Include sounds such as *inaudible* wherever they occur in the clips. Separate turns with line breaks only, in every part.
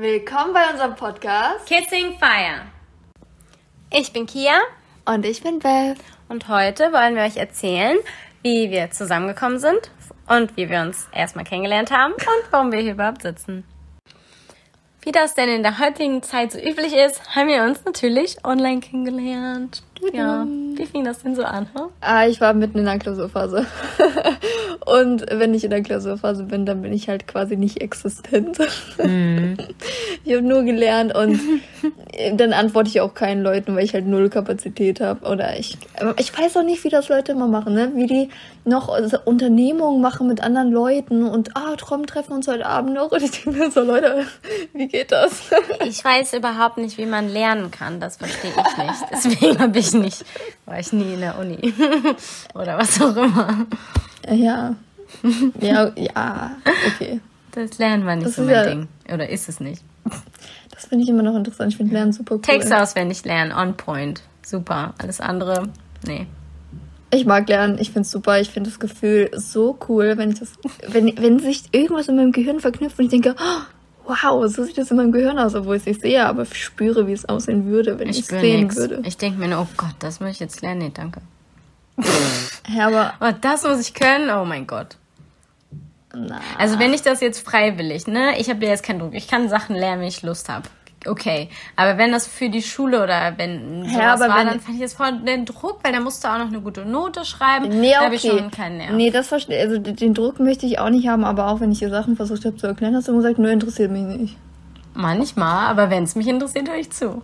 Willkommen bei unserem Podcast
Kissing Fire. Ich bin Kia
und ich bin Beth.
Und heute wollen wir euch erzählen, wie wir zusammengekommen sind und wie wir uns erstmal kennengelernt haben und warum wir hier überhaupt sitzen. Wie das denn in der heutigen Zeit so üblich ist, haben wir uns natürlich online kennengelernt. Ja, wie fing das denn so an? Huh?
Ah, ich war mitten in der Klausurphase. *laughs* und wenn ich in der Klausurphase bin, dann bin ich halt quasi nicht existent. Mm. *laughs* Ich habe nur gelernt und *laughs* dann antworte ich auch keinen Leuten, weil ich halt null Kapazität habe. Oder ich, ich weiß auch nicht, wie das Leute immer machen, ne? Wie die noch Unternehmungen machen mit anderen Leuten und ah, Trom treffen uns heute Abend noch. Und ich denke mir so, Leute, wie geht das?
Ich weiß überhaupt nicht, wie man lernen kann. Das verstehe ich nicht. Deswegen habe ich nicht. War ich nie in der Uni. *laughs* Oder was auch immer.
Ja. Ja, ja, okay.
Das lernen wir nicht das so mein ja, Ding. Oder ist es nicht?
Das finde ich immer noch interessant. Ich finde Lernen super cool.
Text auswendig lernen, on point. Super. Alles andere, nee.
Ich mag lernen, ich finde es super. Ich finde das Gefühl so cool, wenn ich das, wenn, wenn sich irgendwas in meinem Gehirn verknüpft und ich denke, oh, wow, so sieht das in meinem Gehirn aus, obwohl ich es nicht sehe, aber ich spüre, wie es aussehen würde, wenn ich es sehen nix. würde.
Ich denke mir nur, oh Gott, das muss ich jetzt lernen. Nee, danke. *laughs*
ja, aber.
Oh, das muss ich können? Oh mein Gott. Na. Also wenn ich das jetzt freiwillig, ne? Ich habe ja jetzt keinen Druck. Ich kann Sachen lernen, wenn ich Lust habe okay. Aber wenn das für die Schule oder wenn sowas ja, aber war, wenn dann fand ich das voll den Druck, weil da musst du auch noch eine gute Note schreiben.
Nee, da okay. ich schon keinen Nerv. Nee, das verstehe Also den Druck möchte ich auch nicht haben, aber auch wenn ich dir Sachen versucht habe zu erklären, hast du immer gesagt, nur interessiert mich nicht.
Manchmal, aber wenn es mich interessiert, höre ich zu.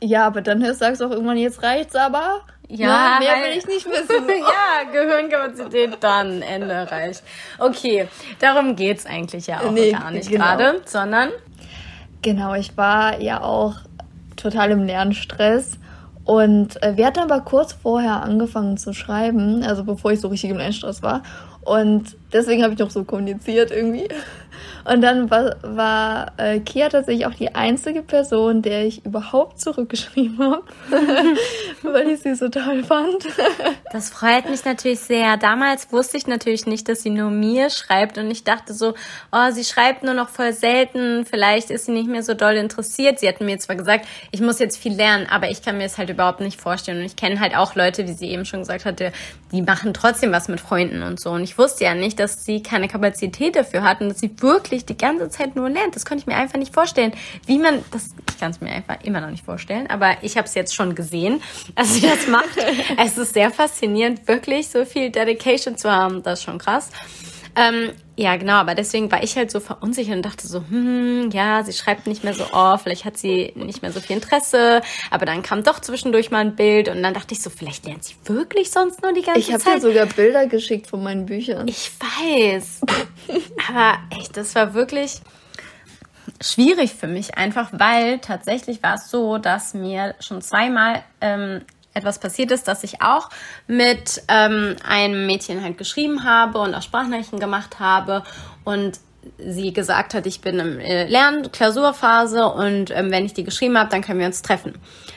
Ja, aber dann hörst, sagst du auch irgendwann, jetzt reicht's aber.
Ja,
Na, mehr weil, will ich nicht wissen. *laughs*
ja, Gehirnkapazität dann, Ende reicht. Okay, darum geht's eigentlich ja auch nee, gar nicht genau. gerade, sondern
Genau, ich war ja auch total im Lernstress. Und äh, wir hatten aber kurz vorher angefangen zu schreiben, also bevor ich so richtig im Lernstress war. Und deswegen habe ich noch so kommuniziert irgendwie. Und dann war, war äh, Kia tatsächlich auch die einzige Person, der ich überhaupt zurückgeschrieben habe, *laughs* weil ich sie so toll fand.
das freut mich natürlich sehr. Damals wusste ich natürlich nicht, dass sie nur mir schreibt und ich dachte so, oh, sie schreibt nur noch voll selten, vielleicht ist sie nicht mehr so doll interessiert. Sie hat mir zwar gesagt, ich muss jetzt viel lernen, aber ich kann mir es halt überhaupt nicht vorstellen. Und ich kenne halt auch Leute, wie sie eben schon gesagt hatte, die machen trotzdem was mit Freunden und so. Und ich wusste ja nicht, dass sie keine Kapazität dafür hat und dass sie wirklich die ganze Zeit nur lernt. Das konnte ich mir einfach nicht vorstellen. Wie man, das, ich kann es mir einfach immer noch nicht vorstellen, aber ich habe es jetzt schon gesehen, *laughs* als sie das macht. *laughs* es ist sehr faszinierend, wirklich so viel Dedication zu haben. Das ist schon krass. Ähm, ja, genau, aber deswegen war ich halt so verunsichert und dachte so, hm, ja, sie schreibt nicht mehr so oft, vielleicht hat sie nicht mehr so viel Interesse, aber dann kam doch zwischendurch mal ein Bild und dann dachte ich so, vielleicht lernt sie wirklich sonst nur die ganze
ich hab Zeit. Ich habe dir sogar Bilder geschickt von meinen Büchern.
Ich weiß, aber echt, das war wirklich schwierig für mich einfach, weil tatsächlich war es so, dass mir schon zweimal ähm, etwas passiert ist, dass ich auch mit ähm, einem Mädchen halt geschrieben habe und auch Sprachnachrichten gemacht habe und sie gesagt hat, ich bin im äh, Lern-, Klausurphase und ähm, wenn ich die geschrieben habe, dann können wir uns treffen.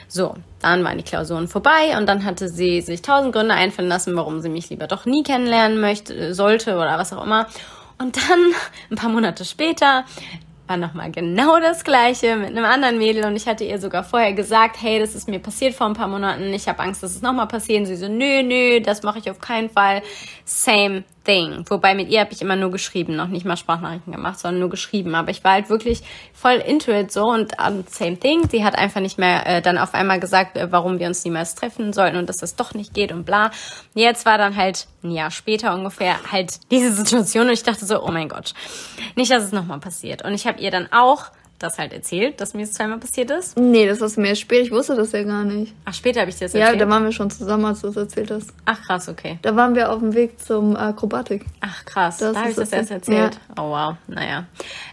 So, dann waren die Klausuren vorbei und dann hatte sie sich tausend Gründe einfallen lassen, warum sie mich lieber doch nie kennenlernen möchte, sollte oder was auch immer. Und dann, *laughs* ein paar Monate später, war nochmal genau das gleiche mit einem anderen Mädel und ich hatte ihr sogar vorher gesagt, hey, das ist mir passiert vor ein paar Monaten, ich habe Angst, dass es nochmal passiert. Und sie so, nö, nö, das mache ich auf keinen Fall. Same thing. Wobei mit ihr habe ich immer nur geschrieben, noch nicht mal Sprachnachrichten gemacht, sondern nur geschrieben. Aber ich war halt wirklich voll into it so und um, same thing. Sie hat einfach nicht mehr äh, dann auf einmal gesagt, äh, warum wir uns niemals treffen sollten und dass das doch nicht geht und bla. Jetzt war dann halt ein Jahr später ungefähr halt diese Situation und ich dachte so, oh mein Gott, nicht, dass es nochmal passiert. Und ich habe ihr dann auch das halt erzählt, dass mir das zweimal passiert ist?
Nee, das ist mir spät. Ich wusste das ja gar nicht.
Ach, später habe ich dir das erzählt?
Ja, da waren wir schon zusammen, als du das erzählt hast.
Ach, krass, okay.
Da waren wir auf dem Weg zum Akrobatik.
Ach, krass. Das da habe ich das erst erzählt. Ja. Oh, wow. Naja.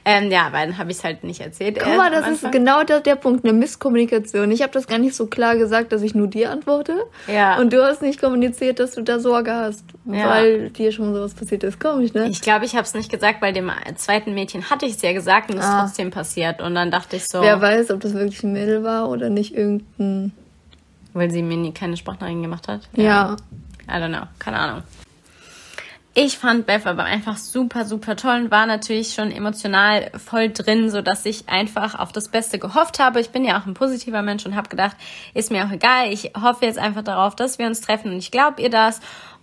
Ähm, ja, aber dann habe ich es halt nicht erzählt.
Guck mal, das ist genau der, der Punkt, eine Misskommunikation. Ich habe das gar nicht so klar gesagt, dass ich nur dir antworte. Ja. Und du hast nicht kommuniziert, dass du da Sorge hast, ja. weil dir schon sowas passiert ist. Komisch, ne?
Ich glaube, ich habe es nicht gesagt, weil dem zweiten Mädchen hatte ich es ja gesagt und es ah. ist trotzdem passiert. Und dann dachte ich so,
so. Wer weiß, ob das wirklich ein Mädel war oder nicht irgendein.
Weil sie mir nie keine Sprachnachrichten gemacht hat?
Ja. ja.
I don't know. Keine Ahnung. ich fand Beth aber einfach super, super toll und war natürlich schon emotional voll drin, so dass ich einfach auf das Beste gehofft habe. Ich bin ja auch ein positiver Mensch und habe gedacht, ist mir auch egal. Ich hoffe jetzt einfach darauf, dass wir uns treffen und ich glaube ihr das.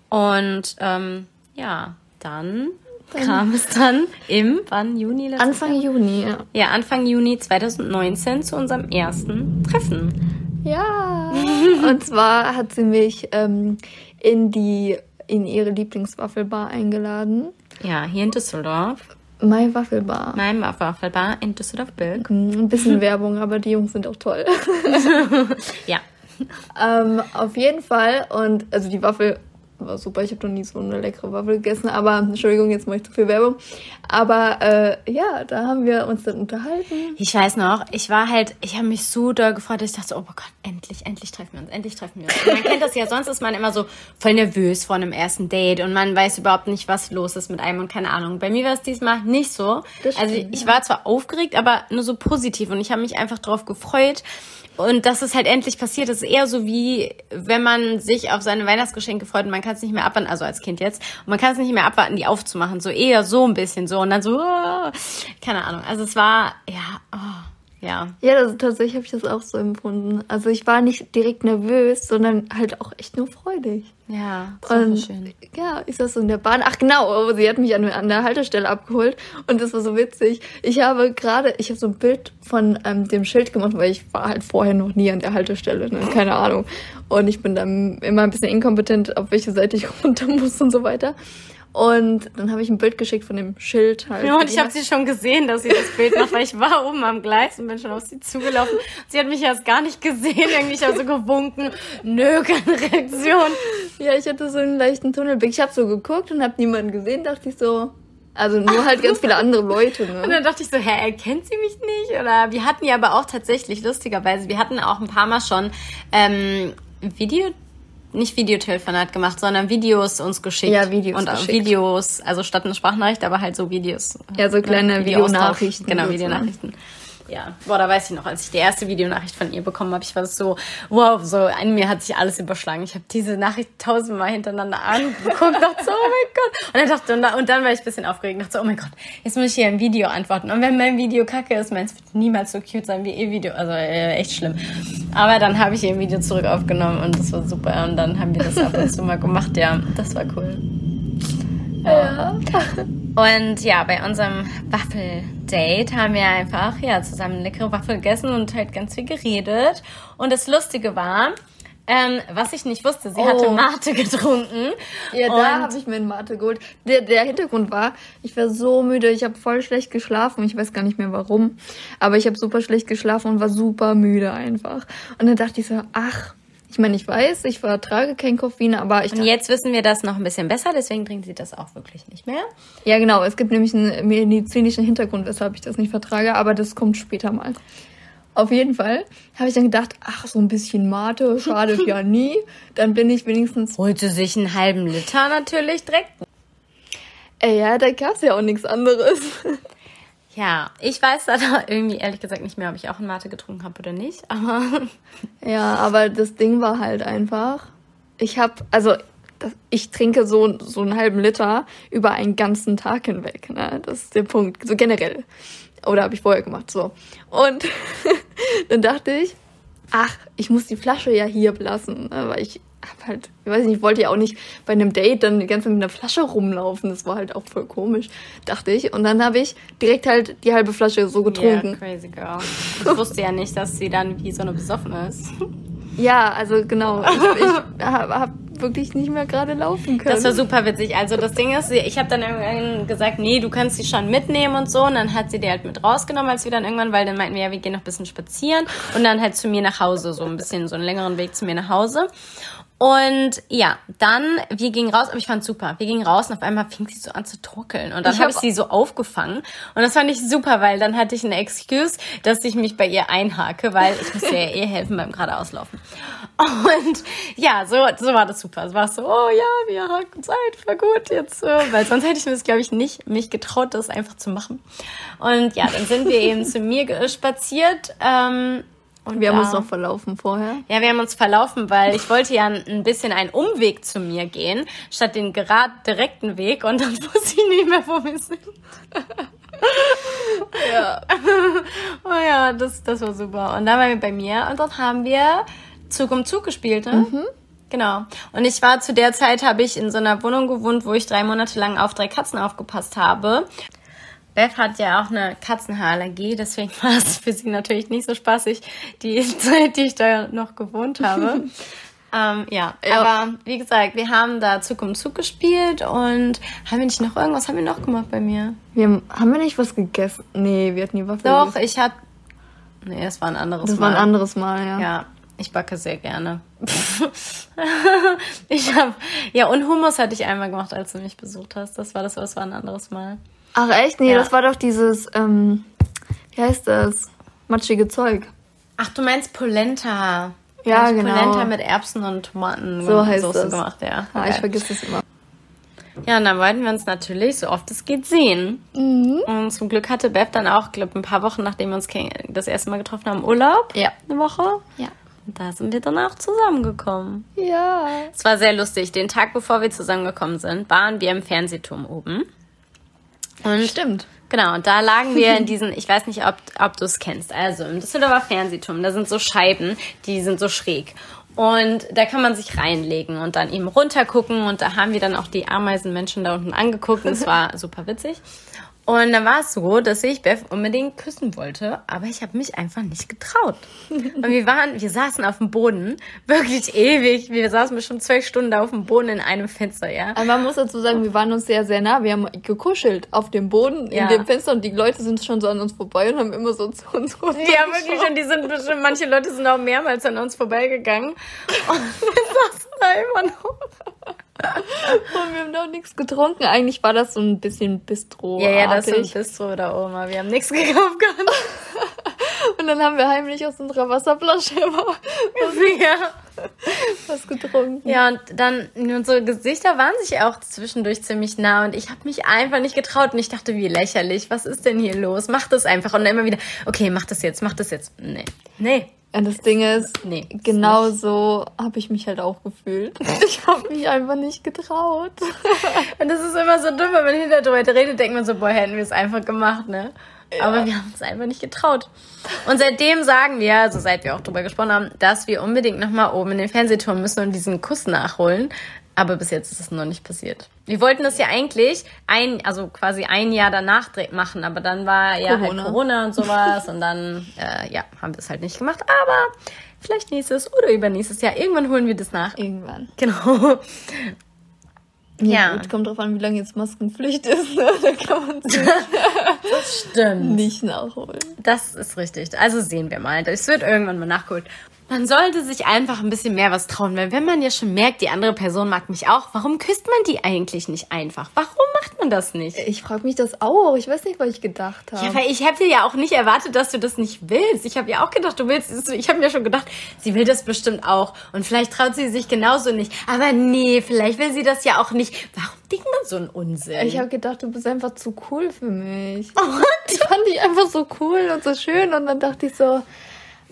Und ähm, ja, dann kam es dann im, wann, Juni?
Anfang Jahr? Juni, ja.
Ja, Anfang Juni 2019 zu unserem ersten Treffen.
Ja. *laughs* und zwar hat sie mich ähm, in die in ihre Lieblingswaffelbar eingeladen.
Ja, hier in Düsseldorf.
My Waffelbar.
My Waffelbar in Düsseldorf-Bild.
Ein bisschen *laughs* Werbung, aber die Jungs sind auch toll. *laughs*
ja.
Ähm, auf jeden Fall. Und also die Waffel war super. Ich habe noch nie so eine leckere Waffel gegessen. Aber Entschuldigung, jetzt mache ich zu viel Werbung. Aber äh, ja, da haben wir uns dann unterhalten.
Ich weiß noch, ich war halt, ich habe mich so doll gefreut, dass ich dachte, oh Gott, endlich, endlich treffen wir uns, endlich treffen wir uns. Und man kennt das ja, sonst ist man immer so voll nervös vor einem ersten Date und man weiß überhaupt nicht, was los ist mit einem und keine Ahnung. Bei mir war es diesmal nicht so. Stimmt, also ich ja. war zwar aufgeregt, aber nur so positiv und ich habe mich einfach drauf gefreut. Und dass es halt endlich passiert, ist eher so wie, wenn man sich auf seine Weihnachtsgeschenke freut und man kann es nicht mehr abwarten, also als Kind jetzt, und man kann es nicht mehr abwarten, die aufzumachen. So eher so ein bisschen so und dann so, oh, keine Ahnung. Also es war, ja, oh. Ja.
Ja, das, tatsächlich habe ich das auch so empfunden. Also ich war nicht direkt nervös, sondern halt auch echt nur freudig.
Ja,
und, schön. Ja, ich saß so in der Bahn. Ach genau, sie hat mich an, an der Haltestelle abgeholt und das war so witzig. Ich habe gerade, ich habe so ein Bild von ähm, dem Schild gemacht, weil ich war halt vorher noch nie an der Haltestelle, ne? *laughs* keine Ahnung. Und ich bin dann immer ein bisschen inkompetent, auf welche Seite ich *laughs* runter muss und so weiter. Und dann habe ich ein Bild geschickt von dem Schild halt.
Ja, und ich habe sie schon gesehen, dass sie das Bild macht, weil ich war oben am Gleis und bin schon auf sie zugelaufen. Sie hat mich erst gar nicht gesehen, irgendwie ich habe so gewunken. Nö, keine Reaktion.
Ja, ich hatte so einen leichten Tunnelblick. Ich habe so geguckt und habe niemanden gesehen, dachte ich so, also nur halt ganz viele andere Leute. Ne?
Und dann dachte ich so, hä, erkennt sie mich nicht? Oder wir hatten ja aber auch tatsächlich, lustigerweise, wir hatten auch ein paar Mal schon ähm, Video nicht Videotelefonat gemacht, sondern Videos uns geschickt.
Ja, Videos.
Und geschickt. Videos, also statt eine Sprachnachricht, aber halt so Videos.
Ja, so kleine ne? Videonachrichten.
Genau, Videonachrichten ja, boah, da weiß ich noch, als ich die erste Videonachricht von ihr bekommen habe, ich war so, wow, so an mir hat sich alles überschlagen. Ich habe diese Nachricht tausendmal hintereinander angeguckt, dachte so, oh mein Gott. Und dann dachte und, dann, und dann war ich ein bisschen aufgeregt, dachte so, oh mein Gott, jetzt muss ich hier ein Video antworten. Und wenn mein Video kacke ist, meins wird niemals so cute sein wie ihr Video. Also äh, echt schlimm. Aber dann habe ich ihr Video zurück aufgenommen und das war super. Und dann haben wir das ab und zu mal gemacht, ja, das war cool. Ja. Und ja, bei unserem Waffel-Date haben wir einfach ja, zusammen leckere Waffel gegessen und halt ganz viel geredet. Und das Lustige war, ähm, was ich nicht wusste, sie oh. hatte Mate getrunken.
Ja, da habe ich mir einen Mate geholt. Der, der Hintergrund war, ich war so müde, ich habe voll schlecht geschlafen. Ich weiß gar nicht mehr warum. Aber ich habe super schlecht geschlafen und war super müde einfach. Und dann dachte ich so, ach, ich meine, ich weiß, ich vertrage kein Koffein, aber ich.
Und jetzt wissen wir das noch ein bisschen besser, deswegen trinkt sie das auch wirklich nicht mehr.
Ja, genau. Es gibt nämlich einen medizinischen Hintergrund, weshalb ich das nicht vertrage, aber das kommt später mal. Auf jeden Fall habe ich dann gedacht, ach, so ein bisschen Mate schadet ja *laughs* nie. Dann bin ich wenigstens.
Holte sich einen halben Liter natürlich direkt.
Ey, ja, da gab's ja auch nichts anderes. *laughs*
Ja, ich weiß da *laughs* irgendwie ehrlich gesagt nicht mehr, ob ich auch einen Mate getrunken habe oder nicht, aber. *laughs*
Ja, aber das Ding war halt einfach, ich habe, also ich trinke so, so einen halben Liter über einen ganzen Tag hinweg. Ne? Das ist der Punkt, so generell. Oder habe ich vorher gemacht, so. Und *laughs* dann dachte ich, ach, ich muss die Flasche ja hier belassen, ne? weil ich hab halt, ich weiß nicht, ich wollte ja auch nicht bei einem Date dann die ganze Zeit mit einer Flasche rumlaufen. Das war halt auch voll komisch, dachte ich. Und dann habe ich direkt halt die halbe Flasche so getrunken.
Yeah, crazy girl. Ich wusste ja nicht, dass sie dann wie so eine besoffene ist.
Ja, also genau. Ich, ich habe hab wirklich nicht mehr gerade laufen können.
Das war super witzig. Also das Ding ist, ich habe dann irgendwann gesagt, nee, du kannst sie schon mitnehmen und so. Und dann hat sie die halt mit rausgenommen, als wir dann irgendwann, weil dann meinten wir, ja, wir gehen noch ein bisschen spazieren. Und dann halt zu mir nach Hause, so ein bisschen so einen längeren Weg zu mir nach Hause. Und ja, dann, wir gingen raus, aber ich fand super. Wir gingen raus und auf einmal fing sie so an zu torkeln. Und dann habe hab ich sie so aufgefangen. Und das fand ich super, weil dann hatte ich eine Excuse, dass ich mich bei ihr einhake, weil ich musste ja eh helfen beim geradeauslaufen. Und ja, so, so war das super. Es war so, oh ja, wir haken Zeit, war gut jetzt. Weil sonst hätte ich mir das, glaube ich, nicht mich getraut, das einfach zu machen. Und ja, dann sind wir eben zu mir spaziert. Ähm,
Und wir haben uns noch verlaufen vorher.
Ja, wir haben uns verlaufen, weil ich wollte ja ein bisschen einen Umweg zu mir gehen, statt den gerade direkten Weg und dann *laughs* wusste ich nicht mehr, wo wir sind. ja. *laughs* oh ja, das, das war super. Und dann waren wir bei mir und dort haben wir Zug um Zug gespielt, ne? Mhm. Genau. Und ich war zu der Zeit, habe ich in so einer Wohnung gewohnt, wo ich drei Monate lang auf drei Katzen aufgepasst habe. Beth hat ja auch eine Katzenhaarallergie, deswegen *laughs* war es für sie natürlich nicht so spaßig, die Zeit, die ich da noch gewohnt habe. *laughs* ähm, ja. ja, aber wie gesagt, wir haben da Zug um Zug gespielt und haben wir nicht noch irgendwas, haben wir noch gemacht bei mir?
Wir haben, haben wir nicht was gegessen? Nee, wir hatten die Waffe
Doch, gegessen. ich hatte... Nee, es war ein anderes
das Mal. Das war ein anderes Mal, ja.
Ja, ich backe sehr gerne. *laughs* ich habe ja und Hummus hatte ich einmal gemacht, als du mich besucht hast. Das war das, was war ein anderes Mal.
Ach echt? Nee, ja. das war doch dieses, ähm, wie heißt das? Matschige Zeug.
Ach, du meinst Polenta. Ja, genau. Polenta mit Erbsen und Tomaten so heißt Soße das. gemacht, ja.
Ah, ich vergesse das immer.
Ja, und dann wollten wir uns natürlich so oft es geht sehen. Mhm. Und zum Glück hatte Beth dann auch, glaube ein paar Wochen nachdem wir uns das erste Mal getroffen haben, Urlaub.
Ja.
Eine Woche.
Ja.
Und da sind wir dann auch zusammengekommen.
Ja.
Es war sehr lustig. Den Tag, bevor wir zusammengekommen sind, waren wir im Fernsehturm oben.
Und Stimmt.
Genau, und da lagen wir in diesen, ich weiß nicht, ob, ob du es kennst, also im Düsseldorfer Fernsehturm, da sind so Scheiben, die sind so schräg. Und da kann man sich reinlegen und dann eben runtergucken. Und da haben wir dann auch die Ameisenmenschen da unten angeguckt. Und es war super witzig. Und dann war es so, dass ich Beth unbedingt küssen wollte, aber ich habe mich einfach nicht getraut. *laughs* Und wir waren, wir saßen auf dem Boden, wirklich ewig. Wir saßen bestimmt zwölf Stunden da auf dem Boden in einem Fenster, ja.
Aber man muss dazu sagen, wir waren uns sehr, sehr nah. Wir haben gekuschelt auf dem Boden in ja. dem Fenster und die Leute sind schon so an uns vorbei und haben immer so zu uns
runter. Ja, wirklich. Und die sind bestimmt, manche Leute sind auch mehrmals an uns vorbeigegangen. Und wir saßen da immer noch.
Und wir haben noch nichts getrunken. Eigentlich war das so ein bisschen Bistro.
Ja, ja, das ist ein Bistro da Oma. Wir haben nichts *laughs* gekauft gehabt. *laughs*
Und dann haben wir heimlich aus unserer Wasserflasche immer *laughs*
ja.
was getrunken.
Ja, und dann unsere Gesichter waren sich auch zwischendurch ziemlich nah und ich habe mich einfach nicht getraut und ich dachte, wie lächerlich, was ist denn hier los? Mach das einfach und dann immer wieder, okay, mach das jetzt, mach das jetzt. Nee. Nee.
Und das Ding ist, nee, genau so habe ich mich halt auch gefühlt. *laughs* Ich habe mich einfach nicht getraut. *laughs*
Und das ist immer so dumm, wenn man hinterher drüber redet, denkt man so, boah, hätten wir es einfach gemacht, ne? Ja. Aber wir haben es einfach nicht getraut. Und seitdem sagen wir, also seit wir auch drüber gesprochen haben, dass wir unbedingt nochmal oben in den Fernsehturm müssen und diesen Kuss nachholen. Aber bis jetzt ist es noch nicht passiert. Wir wollten das ja eigentlich ein, also quasi ein Jahr danach machen, aber dann war ja Corona. halt Corona und sowas und dann, *laughs* äh, ja, haben wir es halt nicht gemacht. Aber vielleicht nächstes oder übernächstes Jahr. Irgendwann holen wir das nach.
Irgendwann.
Genau.
Ja, ja. Gut, kommt drauf an, wie lange jetzt Maskenpflicht ist. Ne? Da kann man *laughs*
das stimmt.
nicht nachholen.
Das ist richtig. Also sehen wir mal. Es wird irgendwann mal nachgeholt. Man sollte sich einfach ein bisschen mehr was trauen, weil wenn man ja schon merkt, die andere Person mag mich auch, warum küsst man die eigentlich nicht einfach? Warum macht man das nicht?
Ich frage mich das auch. Ich weiß nicht, was ich gedacht habe.
Ja, weil ich hätte ja auch nicht erwartet, dass du das nicht willst. Ich habe ja auch gedacht, du willst. Ich habe mir schon gedacht, sie will das bestimmt auch. Und vielleicht traut sie sich genauso nicht. Aber nee, vielleicht will sie das ja auch nicht. Warum denkt man so einen Unsinn?
Ich habe gedacht, du bist einfach zu cool für mich. Oh, *laughs* ich fand dich einfach so cool und so schön. Und dann dachte ich so,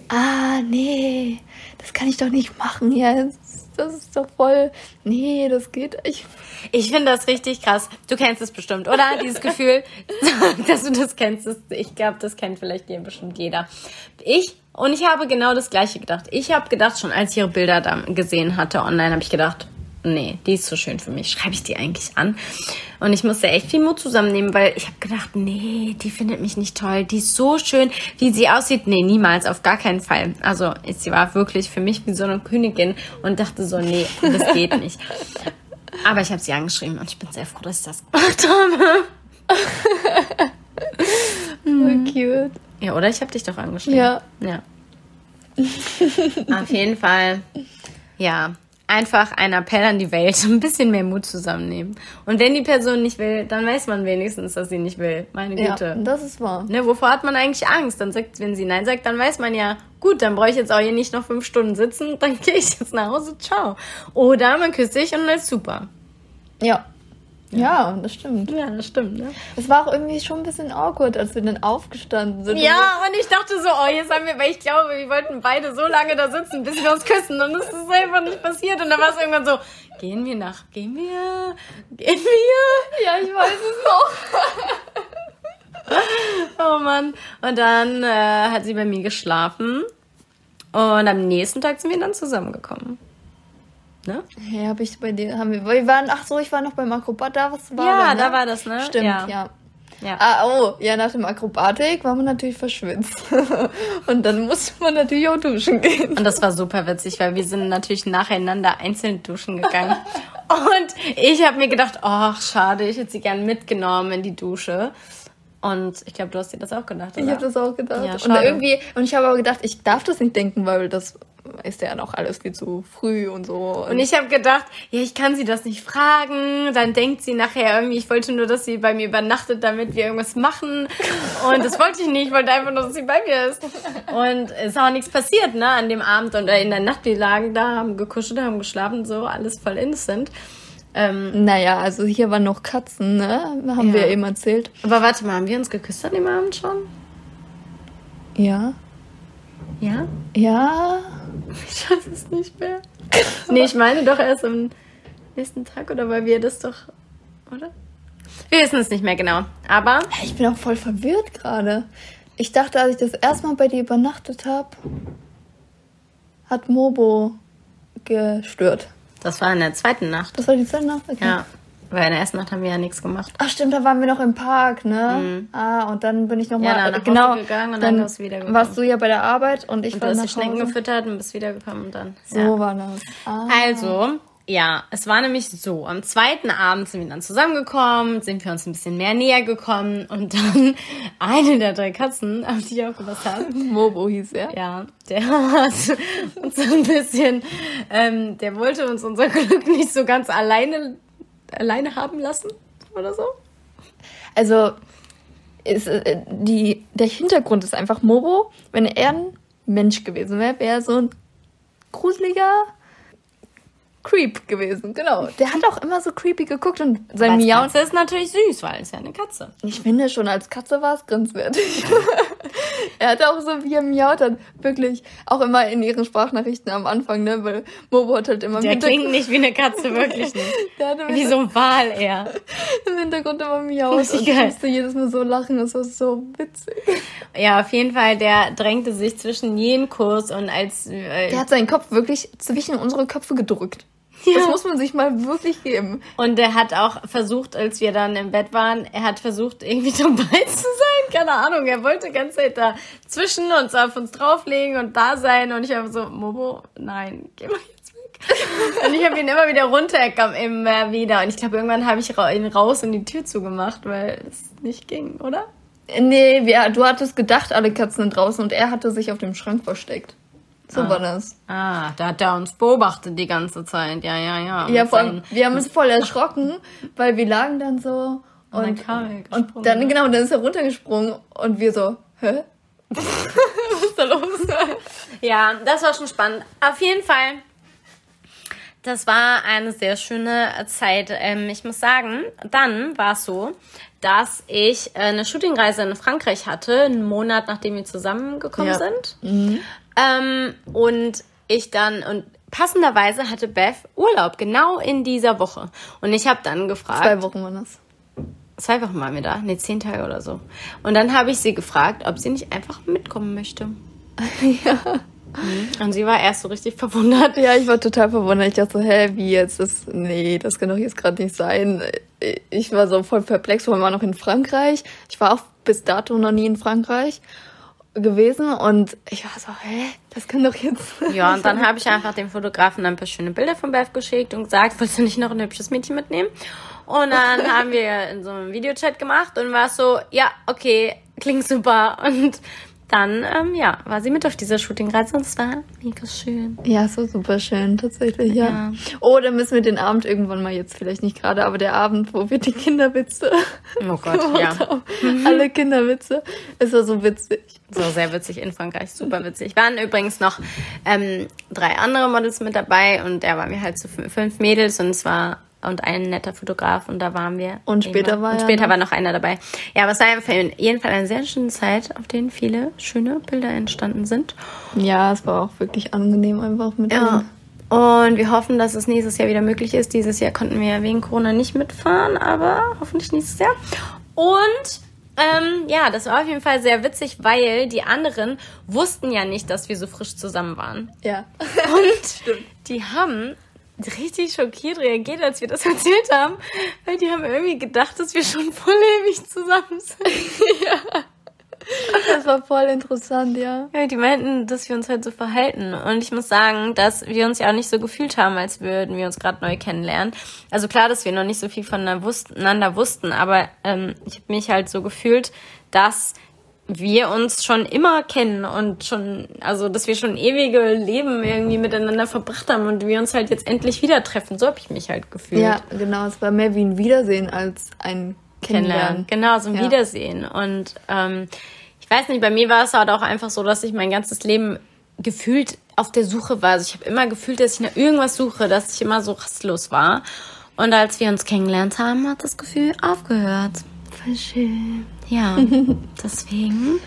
ah, nee, das kann ich doch nicht machen jetzt. Das ist doch voll, nee, das geht nicht.
Ich finde das richtig krass. Du kennst es bestimmt, oder? *laughs* Dieses Gefühl, *laughs* dass du das kennst. Ich glaube, das kennt vielleicht dir bestimmt jeder. Ich und ich habe genau das Gleiche gedacht. Ich habe gedacht, schon als ich ihre Bilder gesehen hatte online, habe ich gedacht, nee, die ist so schön für mich. Schreibe ich die eigentlich an? Und ich musste echt viel Mut zusammennehmen, weil ich habe gedacht, nee, die findet mich nicht toll. Die ist so schön, wie sie aussieht. Nee, niemals, auf gar keinen Fall. Also sie war wirklich für mich wie so eine Königin und dachte so, nee, das geht *laughs* nicht. Aber ich habe sie angeschrieben und ich bin sehr froh, dass ich das gemacht
habe. so cute.
Ja, oder? Ich habe dich doch angeschrieben.
Ja.
Ja. Auf jeden Fall. Ja, einfach ein Appell an die Welt, *laughs* ein bisschen mehr Mut zusammennehmen. Und wenn die Person nicht will, dann weiß man wenigstens, dass sie nicht will. Meine Güte.
Ja, das ist wahr.
Ne, wovor hat man eigentlich Angst? Dann sagt, wenn sie Nein sagt, dann weiß man ja, gut, dann brauche ich jetzt auch hier nicht noch fünf Stunden sitzen, *laughs* dann gehe ich jetzt nach Hause, ciao. Oder man küsst sich und dann ist super.
Ja. Ja, das stimmt.
Ja, das stimmt, ne?
Es war auch irgendwie schon ein bisschen awkward, als wir dann aufgestanden sind.
Ja, und ich dachte so, oh, jetzt haben wir, weil ich glaube, wir wollten beide so lange da sitzen, bis wir uns küssen und es ist einfach nicht passiert. Und dann war es irgendwann so, gehen wir nach, gehen wir, gehen wir?
Ja, ich weiß es noch. *laughs*
oh Mann. Und dann äh, hat sie bei mir geschlafen und am nächsten Tag sind wir dann zusammengekommen. Ne?
Ja, habe ich bei dir, haben wir, wir waren, ach so, ich war noch beim Akrobat, da was war
Ja,
da, ne?
da war das, ne?
Stimmt,
Ja.
ja.
Ja.
Ah, oh, ja, nach dem Akrobatik war man natürlich verschwitzt. *laughs* Und dann musste man natürlich auch duschen gehen.
Und das war super witzig, weil wir sind natürlich nacheinander einzeln duschen gegangen. *laughs* Und ich habe mir gedacht, ach, schade, ich hätte sie gern mitgenommen in die Dusche. Und ich glaube, du hast dir das auch gedacht, oder?
Ich habe das auch gedacht.
Ja,
und irgendwie, und ich habe aber gedacht, ich darf das nicht denken, weil das ist ja noch alles viel zu früh und so.
Und ich habe gedacht, ja, ich kann sie das nicht fragen. Dann denkt sie nachher irgendwie, ich wollte nur, dass sie bei mir übernachtet, damit wir irgendwas machen. Und das wollte ich nicht. Ich wollte einfach nur, dass sie bei mir ist. Und es ist auch nichts passiert, ne, an dem Abend und in der Nacht. Wir lagen da, haben gekuschelt, haben geschlafen, so, alles voll innocent. Ähm,
naja, also hier waren noch Katzen, ne? Haben
Ja.
wir eben erzählt.
aber warte mal, haben wir uns geküsst an dem Abend schon?
Ja.
Ja?
Ja. *laughs*
Ich weiß es nicht mehr. nee, ich meine doch erst am nächsten Tag, oder weil wir das doch, oder? Wir wissen es nicht mehr genau. Aber
Ich bin auch voll verwirrt gerade. Ich dachte, als ich das erstmal bei dir übernachtet habe, hat Mobo gestört.
das war in der zweiten Nacht.
Das war die zweite Nacht? Okay.
Ja. Weil in der ersten Nacht haben wir ja nichts gemacht.
Ach stimmt, da waren wir noch im Park, ne? Ah, und dann bin ich noch
Mhm. Ja,
mal
dann nach
genau.
Hause gegangen und dann warst du wiedergekommen.
warst du ja bei der Arbeit und ich
Und du
war
hast
nach
die Schnecken
Hause.
gefüttert und bist wiedergekommen und dann.
So
ja.
war das. Ah.
Also, ja, es war nämlich so. Am zweiten Abend sind wir dann zusammengekommen, sind wir uns ein bisschen mehr näher gekommen und dann *laughs* eine der drei Katzen, auf die ich aufgepasst habe, *laughs*
Mobo hieß er.
Ja, der hat uns so ein bisschen, ähm, der wollte uns unser *laughs* Glück nicht so ganz alleine, alleine haben lassen oder so.
Also ist, äh, die, der Hintergrund ist einfach Mobo. Wenn er ein Mensch gewesen wäre, wäre er so ein gruseliger Creep gewesen. Genau. Der hat auch immer so creepy geguckt und sein
Als
Miauen.
Katze ist natürlich süß, weil es ja eine Katze.
Ich finde schon als Katze war es grenzwertig. *laughs* er hatte auch so, wie er miaut hat, wirklich auch immer in ihren Sprachnachrichten am Anfang, ne, weil Mobo hat halt immer im
Der klingt nicht wie eine Katze, wirklich nicht. *laughs*
der
Wie so ein Wal eher. *laughs*
im Hintergrund immer miaut und ich musste jedes Mal so lachen, das war so witzig.
Ja, auf jeden Fall, der drängte sich zwischen jeden Kurs und als... Äh,
Der hat seinen Kopf wirklich zwischen unsere Köpfe gedrückt. *laughs* Das muss man sich mal wirklich geben.
Und er hat auch versucht, als wir dann im Bett waren, er hat versucht, irgendwie *laughs* dabei zu sein. Keine Ahnung, er wollte die ganze Zeit da zwischen uns auf uns drauflegen und da sein. Und ich habe so, Momo, nein, geh mal jetzt weg. *laughs* Und ich habe ihn immer wieder runter, er kam immer wieder. Und ich glaube, irgendwann habe ich ihn raus und die Tür zugemacht, weil es nicht ging, oder?
Nee, wir, du hattest gedacht, alle Katzen sind draußen und er hatte sich auf dem Schrank versteckt. So war das.
Ah, da hat er uns beobachtet die ganze Zeit. Ja, ja, ja.
Ja, vor allem, wir haben uns voll erschrocken, weil wir lagen dann so
dann
und,
kam er gesprungen,
und dann, genau, dann ist er runtergesprungen und wir so, hä? *laughs* Was ist da los?
Ja, das war schon spannend. Auf jeden Fall, das war eine sehr schöne Zeit. Ähm, ich muss sagen, dann war es so, dass ich eine Shootingreise in Frankreich hatte, einen Monat nachdem wir zusammengekommen
Ja.
sind. Ähm, und ich dann, und passenderweise hatte Beth Urlaub, genau in dieser Woche. Und ich habe dann gefragt,
Zwei Wochen waren das.
zwei Wochen waren wir da, nee, zehn Tage oder so. Und dann habe ich sie gefragt, ob sie nicht einfach mitkommen möchte. *laughs*
ja.
Und sie war erst so richtig verwundert.
Ja, ich war total verwundert. Ich dachte so, hä, wie jetzt? Das, nee, das kann doch jetzt gerade nicht sein. Ich war so voll perplex, wir waren noch in Frankreich. Ich war auch bis dato noch nie in Frankreich gewesen und ich war so, hä, das kann doch jetzt. *laughs*
Ja, und dann habe ich einfach dem Fotografen ein paar schöne Bilder von Beth geschickt und gesagt, willst du nicht noch ein hübsches Mädchen mitnehmen? Und dann *laughs* haben wir in so einem Videochat gemacht und war es so, ja, okay, klingt super. Und dann, ähm, ja, war sie mit auf dieser Shootingreise und es war mega schön.
Ja, so super schön, tatsächlich, ja.
Ja.
Oh, dann müssen wir den Abend irgendwann mal jetzt vielleicht nicht gerade, aber der Abend, wo wir die Kinderwitze
Oh Gott, ja.
haben. Alle Kinderwitze. Ist ja so witzig.
So sehr witzig in Frankreich, super witzig. Waren übrigens noch ähm, drei andere Models mit dabei und der war mir halt zu fün- fünf Mädels und es war und ein netter Fotograf und da waren wir.
Und später war
Und
ja
später
noch-
war noch einer dabei. Ja, aber es war auf jeden Fall eine sehr schöne Zeit, auf denen viele schöne Bilder entstanden sind.
Ja, es war auch wirklich angenehm einfach mit
Ja. Und wir hoffen, dass es nächstes Jahr wieder möglich ist. Dieses Jahr konnten wir ja wegen Corona nicht mitfahren, aber hoffentlich nächstes Jahr. Und ähm, ja, das war auf jeden Fall sehr witzig, weil die anderen wussten ja nicht, dass wir so frisch zusammen waren.
Ja.
Und *laughs* die haben richtig schockiert reagiert, als wir das *laughs* erzählt haben, weil die haben irgendwie gedacht, dass wir schon voll ewig zusammen sind. *laughs*
Das war voll interessant, ja.
Ja, die meinten, dass wir uns halt so verhalten. Und ich muss sagen, dass wir uns ja auch nicht so gefühlt haben, als würden wir uns gerade neu kennenlernen. Also klar, dass wir noch nicht so viel voneinander wussten, wussten aber ähm, ich habe mich halt so gefühlt, dass wir uns schon immer kennen und schon, also dass wir schon ewige Leben irgendwie miteinander verbracht haben und wir uns halt jetzt endlich wieder treffen. So habe ich mich halt gefühlt.
Ja, genau. Es war mehr wie ein Wiedersehen als ein Kennenlernen.
Genau, so ein
Ja.
Wiedersehen. Und ähm, ich weiß nicht, bei mir war es halt auch einfach so, dass ich mein ganzes Leben gefühlt auf der Suche war. Also ich habe immer gefühlt, dass ich nach irgendwas suche, dass ich immer so rastlos war. Und als wir uns kennengelernt haben, hat das Gefühl aufgehört.
Voll schön.
Ja, *laughs* deswegen.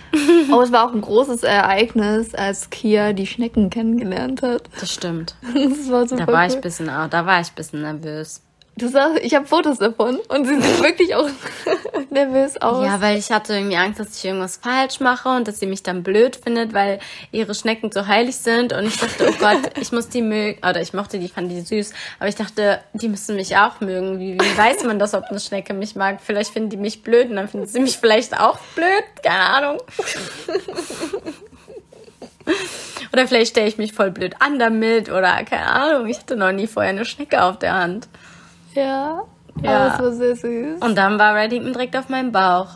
Aber es war auch ein großes Ereignis, als Kia die Schnecken kennengelernt hat.
Das stimmt. *laughs*
Das war super
Da war ich
cool.
ein bisschen, da war ich ein bisschen nervös.
Du sagst, ich habe Fotos davon und sie sieht wirklich auch *laughs* nervös aus.
Ja, weil ich hatte irgendwie Angst, dass ich irgendwas falsch mache und dass sie mich dann blöd findet, weil ihre Schnecken so heilig sind. Und ich dachte, oh *laughs* Gott, ich muss die mögen. Oder ich mochte die, fand die süß. Aber ich dachte, die müssen mich auch mögen. Wie, wie weiß man das, ob eine Schnecke mich mag? Vielleicht finden die mich blöd und dann finden sie mich vielleicht auch blöd. Keine Ahnung. *laughs* Oder vielleicht stelle ich mich voll blöd an damit. Oder keine Ahnung. Ich hatte noch nie vorher eine Schnecke auf der Hand.
Ja.
Ja.
Aber es war sehr süß.
Und dann war Reddington direkt auf meinem Bauch.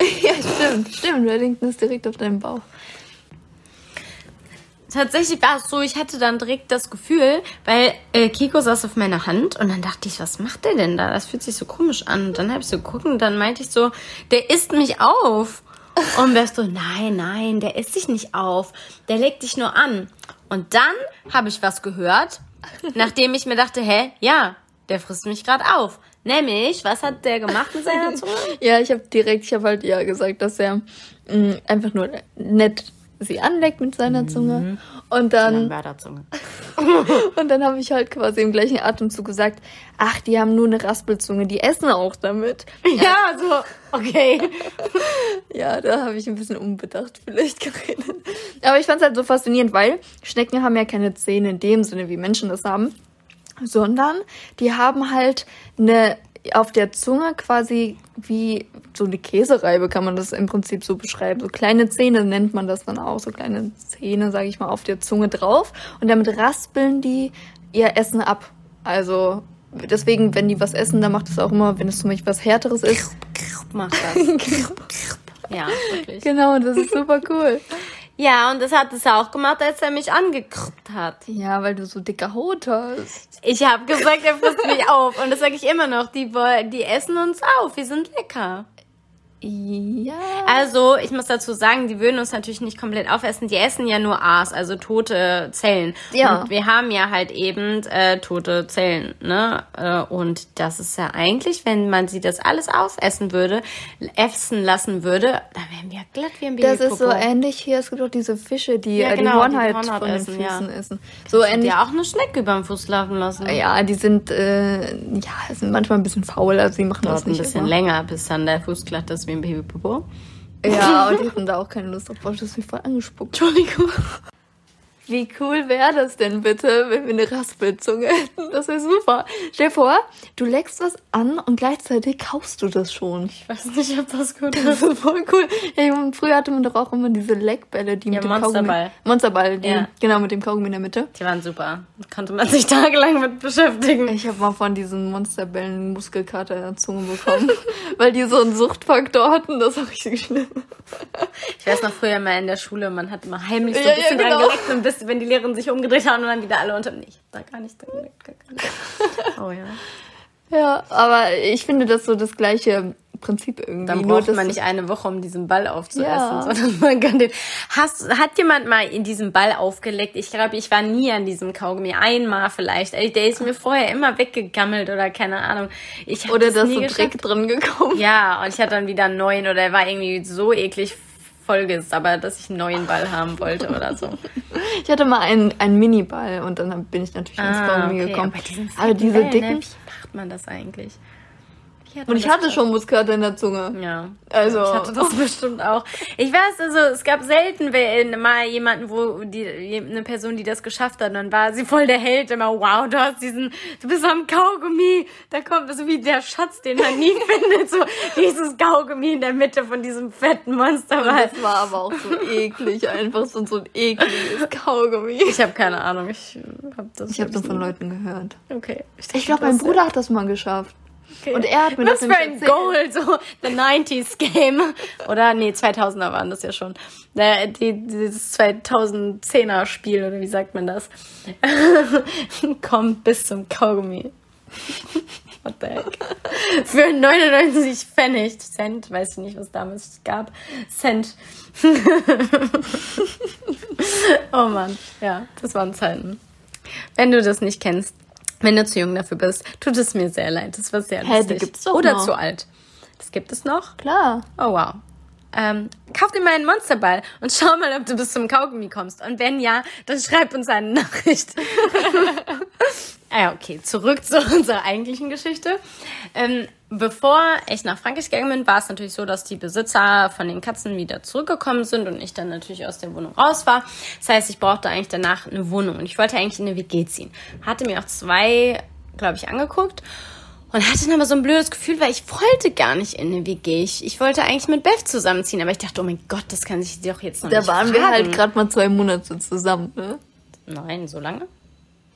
*laughs*
Ja, stimmt. Stimmt. Reddington ist direkt auf deinem Bauch.
Tatsächlich war es so, ich hatte dann direkt das Gefühl, weil äh, Kiko saß auf meiner Hand und dann dachte ich, was macht der denn da? Das fühlt sich so komisch an. Und dann habe ich so geguckt und dann meinte ich so, der isst mich auf. Und wärst so, nein, nein, der isst dich nicht auf. Der legt dich nur an. Und dann habe ich was gehört, nachdem ich mir dachte, hä, ja, der frisst mich gerade auf. Nämlich, was hat der gemacht mit seiner *laughs* Zunge?
Ja, ich habe direkt, ich habe halt ja gesagt, dass er mh, einfach nur nett sie anleckt mit seiner Zunge. Und dann,
Mörderzunge. *laughs*
und dann habe ich halt quasi im gleichen Atemzug gesagt, ach, die haben nur eine Raspelzunge, die essen auch damit. *laughs*
Ja, so, okay.
Ja, da habe ich ein bisschen unbedacht vielleicht geredet. Aber ich fand es halt so faszinierend, weil Schnecken haben ja keine Zähne in dem Sinne, wie Menschen das haben, sondern die haben halt eine auf der Zunge quasi wie so eine Käsereibe kann man das im Prinzip so beschreiben. So kleine Zähne nennt man das dann auch, so kleine Zähne, sage ich mal, auf der Zunge drauf und damit raspeln die ihr Essen ab. Also deswegen, wenn die was essen, dann macht es auch immer, wenn es zum Beispiel was härteres ist.
Macht das. *laughs* Ja, wirklich.
Genau, das ist super cool.
Ja, und das hat es auch gemacht, als er mich angekruppt hat.
Ja, weil du so dicke Haut hast.
Ich habe gesagt, er frisst mich auf. Und das sage ich immer noch. Die, die essen uns auf. Wir sind lecker.
Ja.
Also, ich muss dazu sagen, die würden uns natürlich nicht komplett aufessen. Die essen ja nur Aas, also tote Zellen.
Ja.
Und wir haben ja halt eben äh, tote Zellen, ne? Äh, Und das ist ja eigentlich, wenn man sie das alles aufessen würde, essen lassen würde, dann wären wir glatt wie ein
Das ist so ähnlich hier. Es gibt auch diese Fische, die
Ja,
äh,
genau,
die Hornhaut
die Hornhaut
von den
essen, ja.
Füßen essen. So ähnlich.
Ja, auch eine Schnecke über den Fuß laufen lassen.
Ja, die sind, äh, ja, sind manchmal ein bisschen faul, also die machen das
Dauert ein bisschen
immer.
länger, bis dann der Fuß glatt ist wie ein Babypopo.
Ja, und *laughs* die hatten da auch keine Lust drauf. Du hast mich voll angespuckt.
Entschuldigung.
Wie cool wäre das denn bitte, wenn wir eine Raspelzunge hätten? Das wäre super. Stell dir vor, du leckst was an und gleichzeitig kaufst du das schon.
Ich weiß nicht, ob das gut
Das ist voll cool. Ey, und früher hatte man doch auch immer diese Leckbälle, die
Ja,
mit dem
Monsterball.
Kaugummi. Monsterball, die,
Ja.
genau, mit dem Kaugummi in der Mitte.
Die waren super. Da konnte man sich *laughs* tagelang mit beschäftigen.
Ich habe mal von diesen Monsterbällen Muskelkater in der Zunge bekommen, *laughs* weil die so einen Suchtfaktor hatten. Das war richtig schlimm.
Ich weiß noch früher mal in der Schule, man hat immer heimlich so
Ja,
ein bisschen
ja, genau.
Bis, wenn die Lehrerin sich umgedreht haben und dann wieder alle unter mir. Ich hab da gar nicht dran geleckt. Gar gar nicht. Oh ja.
Ja, aber ich finde das so das gleiche Prinzip irgendwie.
Dann
Nur,
braucht
dass
man nicht eine Woche, um diesen Ball aufzuessen,
Ja.
sondern *laughs* man kann den. Hast, hat jemand mal in diesem Ball aufgelegt? Ich glaube, ich war nie an diesem Kaugummi. Einmal vielleicht. Der ist mir vorher immer weggegammelt oder keine Ahnung. Ich
Oder
das
dass
nie
so
geschafft.
Dreck drin gekommen.
Ja, und ich hatte dann wieder einen neuen oder er war irgendwie so eklig vollgesabbert, dass ich einen neuen Ball haben wollte oder so.
Ich hatte mal einen, einen Miniball und dann bin ich natürlich ins Kaugummi
okay,
gekommen.
Aber,
Aber diese
Bällen,
dicken.
Ne? Wie macht man das eigentlich? Hat
Und ich hatte schon Muskat in der Zunge.
Ja.
Also-
Ich hatte das *laughs* bestimmt auch. Ich weiß, also es gab selten mal jemanden, wo die, eine Person, die das geschafft hat, dann war sie voll der Held, immer, wow, du hast diesen, du bist am Kaugummi, da kommt so wie der Schatz, den man nie *laughs* findet, so dieses Kaugummi in der Mitte von diesem fetten Monster.
Das war aber auch so eklig, einfach so, so ein ekliges *laughs* Kaugummi.
Ich habe keine Ahnung, ich habe das.
Ich habe das von Leuten gehört.
Okay.
Ich glaube, mein Bruder hat das mal geschafft.
Okay.
Und er hat mir
Was
das
für ein
erzählt.
Goal, so the 90s Game. *laughs* Oder nee, 2000er waren das ja schon. Der- Die, dieses 2010er Spiel, oder wie sagt man das? *laughs* Kommt bis zum Kaugummi. *laughs* What the heck? Für 99 Pfennig, Cent, weiß ich nicht, was damals gab. Cent. oh Mann, ja, das waren Zeiten. Wenn du das nicht kennst, wenn du zu jung dafür bist, tut es mir sehr leid. Das war sehr
Hä, die
lustig.
gibt's doch
Oder
noch.
zu alt. Das gibt es noch.
Klar.
Oh wow. Ähm, kauf dir mal einen Monsterball und schau mal, ob du bis zum Kaugummi kommst. Und wenn ja, dann schreib uns eine Nachricht. *laughs* *laughs* ah ja, okay, zurück zu unserer eigentlichen Geschichte. Ähm, bevor ich nach Frankreich gegangen bin, war es natürlich so, dass die Besitzer von den Katzen wieder zurückgekommen sind und ich dann natürlich aus der Wohnung raus war. Das heißt, ich brauchte eigentlich danach eine Wohnung und ich wollte eigentlich in eine WG ziehen. Hatte mir auch zwei, glaube ich, angeguckt. Und hatte dann aber so ein blödes Gefühl, weil ich wollte gar nicht in eine WG. Ich, ich wollte eigentlich mit Bev zusammenziehen, aber ich dachte, oh mein Gott, das kann sich doch jetzt noch
Da
nicht
waren wir
fragen.
halt gerade mal zwei Monate zusammen, ne?
Nein, so lange?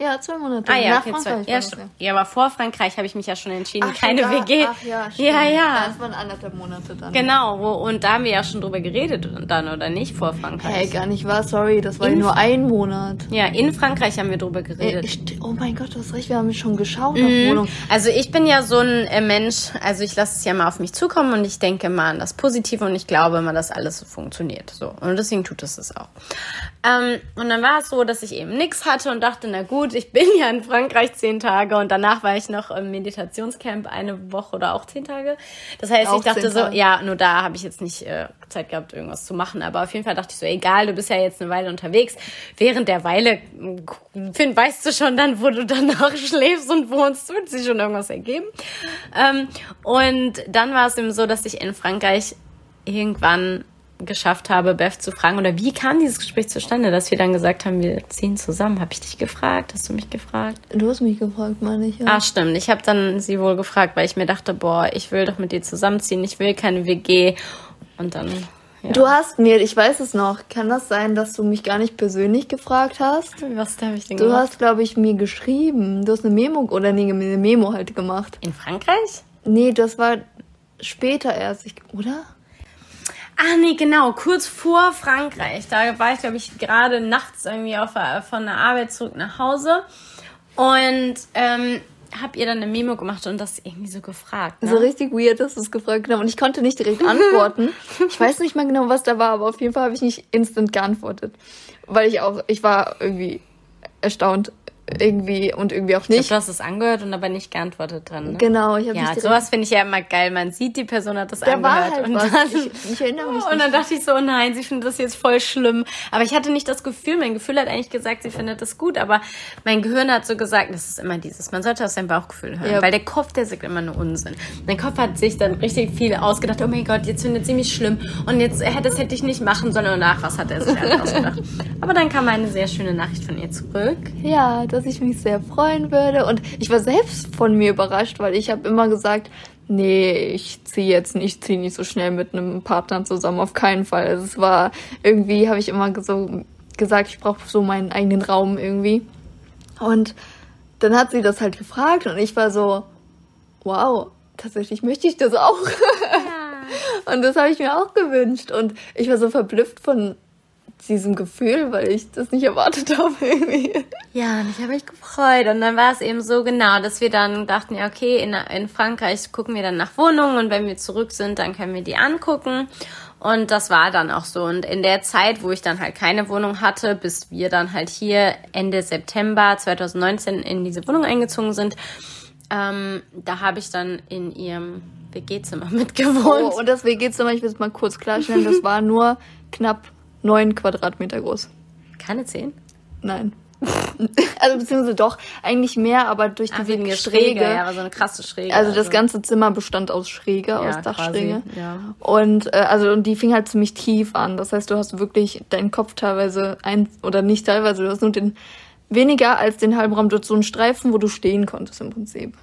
Ja, zwei Monate.
Ah ja,
Nach
okay, zwei,
Frankreich
ja,
war das,
stimmt. ja, aber vor Frankreich habe ich mich ja schon entschieden,
Ach,
keine
da,
WG.
Ach ja, stimmt.
ja, ja.
Das waren anderthalb Monate dann.
Genau, wo, und da haben wir ja schon drüber geredet dann oder nicht vor Frankreich.
Hey, gar nicht wahr, sorry, das war
In-
nur ein Monat.
Ja, in Frankreich haben wir drüber
Äh,
geredet.
st- oh mein Gott, du hast recht, wir haben schon geschaut
Mhm.
auf Wohnung.
Also ich bin ja so ein äh, Mensch, also ich lasse es ja mal auf mich zukommen und ich denke mal an das Positive und ich glaube immer, dass alles so funktioniert. So. Und deswegen tut es es auch. Ähm, und dann war es so, dass ich eben nichts hatte und dachte, na gut, ich bin ja in Frankreich zehn Tage und danach war ich noch im Meditationscamp eine Woche oder auch zehn Tage. Das heißt,
Auch
ich dachte so, ja, nur da habe ich jetzt nicht äh, Zeit gehabt, irgendwas zu machen. Aber auf jeden Fall dachte ich so, egal, du bist ja jetzt eine Weile unterwegs. Während der Weile, mh, Finn, weißt du schon dann, wo du danach *laughs* schläfst und wohnst, wird sich schon irgendwas ergeben. Ähm, und dann war es eben so, dass ich in Frankreich irgendwann geschafft habe, Beth zu fragen, oder wie kam dieses Gespräch zustande, dass wir dann gesagt haben, wir ziehen zusammen. Habe ich dich gefragt? Hast du mich gefragt?
Du hast mich gefragt, meine ich, ja.
Ah, stimmt. Ich habe dann sie wohl gefragt, weil ich mir dachte, boah, ich will doch mit dir zusammenziehen, ich will keine WG. Und dann, ja.
Du hast mir, ich weiß es noch, kann das sein, dass du mich gar nicht persönlich gefragt hast?
was habe ich denn
Du
gemacht?
hast, glaube ich, mir geschrieben. Du hast eine Memo, oder nee, eine Memo halt gemacht.
In Frankreich?
Nee, das war später erst, ich, oder?
Ah, nee, genau, kurz vor Frankreich. Da war ich, glaube ich, gerade nachts irgendwie auf, von der Arbeit zurück nach Hause und ähm, hab ihr dann eine Memo gemacht und das irgendwie so gefragt. Ne?
So richtig weird, dass du es gefragt hast. Und ich konnte nicht direkt antworten. *laughs* ich weiß nicht mehr genau, was da war, aber auf jeden Fall habe ich nicht instant geantwortet. Weil ich auch, ich war irgendwie erstaunt. Irgendwie und irgendwie auch
Ich glaub,
nicht.
du hast es angehört und aber nicht geantwortet dran. Ne?
Genau, ich habe
Ja,
nicht
sowas finde ich ja immer geil. Man sieht, die Person hat das
da
angehört.
halt
und
was.
dann,
Ich, ich erinnere mich *laughs*
und
nicht.
dann dachte ich so, oh nein, sie findet das jetzt voll schlimm. Aber ich hatte nicht das Gefühl, mein Gefühl hat eigentlich gesagt, sie findet das gut. Aber mein Gehirn hat so gesagt, das ist immer dieses, man sollte aus seinem Bauchgefühl hören.
Ja.
Weil der Kopf, der sagt immer nur Unsinn. Mein Kopf hat sich dann richtig viel ausgedacht. Oh mein Gott, jetzt findet sie mich schlimm. Und jetzt, äh, das hätte ich nicht machen sollen. Und ach, was hat er sich alles ausgedacht. *laughs* Aber dann kam eine sehr schöne Nachricht von ihr zurück.
Ja, dass ich mich sehr freuen würde. Und ich war selbst von mir überrascht, weil ich habe immer gesagt, nee, ich ziehe jetzt nicht, ziehe nicht so schnell mit einem Partner zusammen, auf keinen Fall. Also es war irgendwie, habe ich immer so gesagt, ich brauche so meinen eigenen Raum irgendwie. Und dann hat sie das halt gefragt und ich war so, wow, tatsächlich möchte ich das auch. *laughs* Und das habe ich mir auch gewünscht. Und ich war so verblüfft von diesem Gefühl, weil ich das nicht erwartet *laughs* habe irgendwie.
Ja, und ich habe mich gefreut. Und dann war es eben so genau, dass wir dann dachten, ja, okay, in, in Frankreich gucken wir dann nach Wohnungen und wenn wir zurück sind, dann können wir die angucken. Und das war dann auch so. Und in der Zeit, wo ich dann halt keine Wohnung hatte, bis wir dann halt hier Ende September 2019 in diese Wohnung eingezogen sind, ähm, da habe ich dann in ihrem WG-Zimmer *laughs* mitgewohnt.
Oh, und das WG-Zimmer, ich will es mal kurz klarstellen, das war nur knapp neun Quadratmeter groß.
Keine zehn?
Nein. *laughs* also beziehungsweise doch, eigentlich mehr, aber durch
Ach,
diese
wegen der
Schräge.
Schräge, ja, aber so eine krasse Schräge.
Also das ganze Zimmer bestand aus Schräge,
Ja,
aus Dachschräge.
quasi, ja.
Und äh, also und die fing halt ziemlich tief an. Das heißt, du hast wirklich deinen Kopf teilweise ein oder nicht teilweise, du hast nur den weniger als den halben Raum dort so einen Streifen, wo du stehen konntest im Prinzip.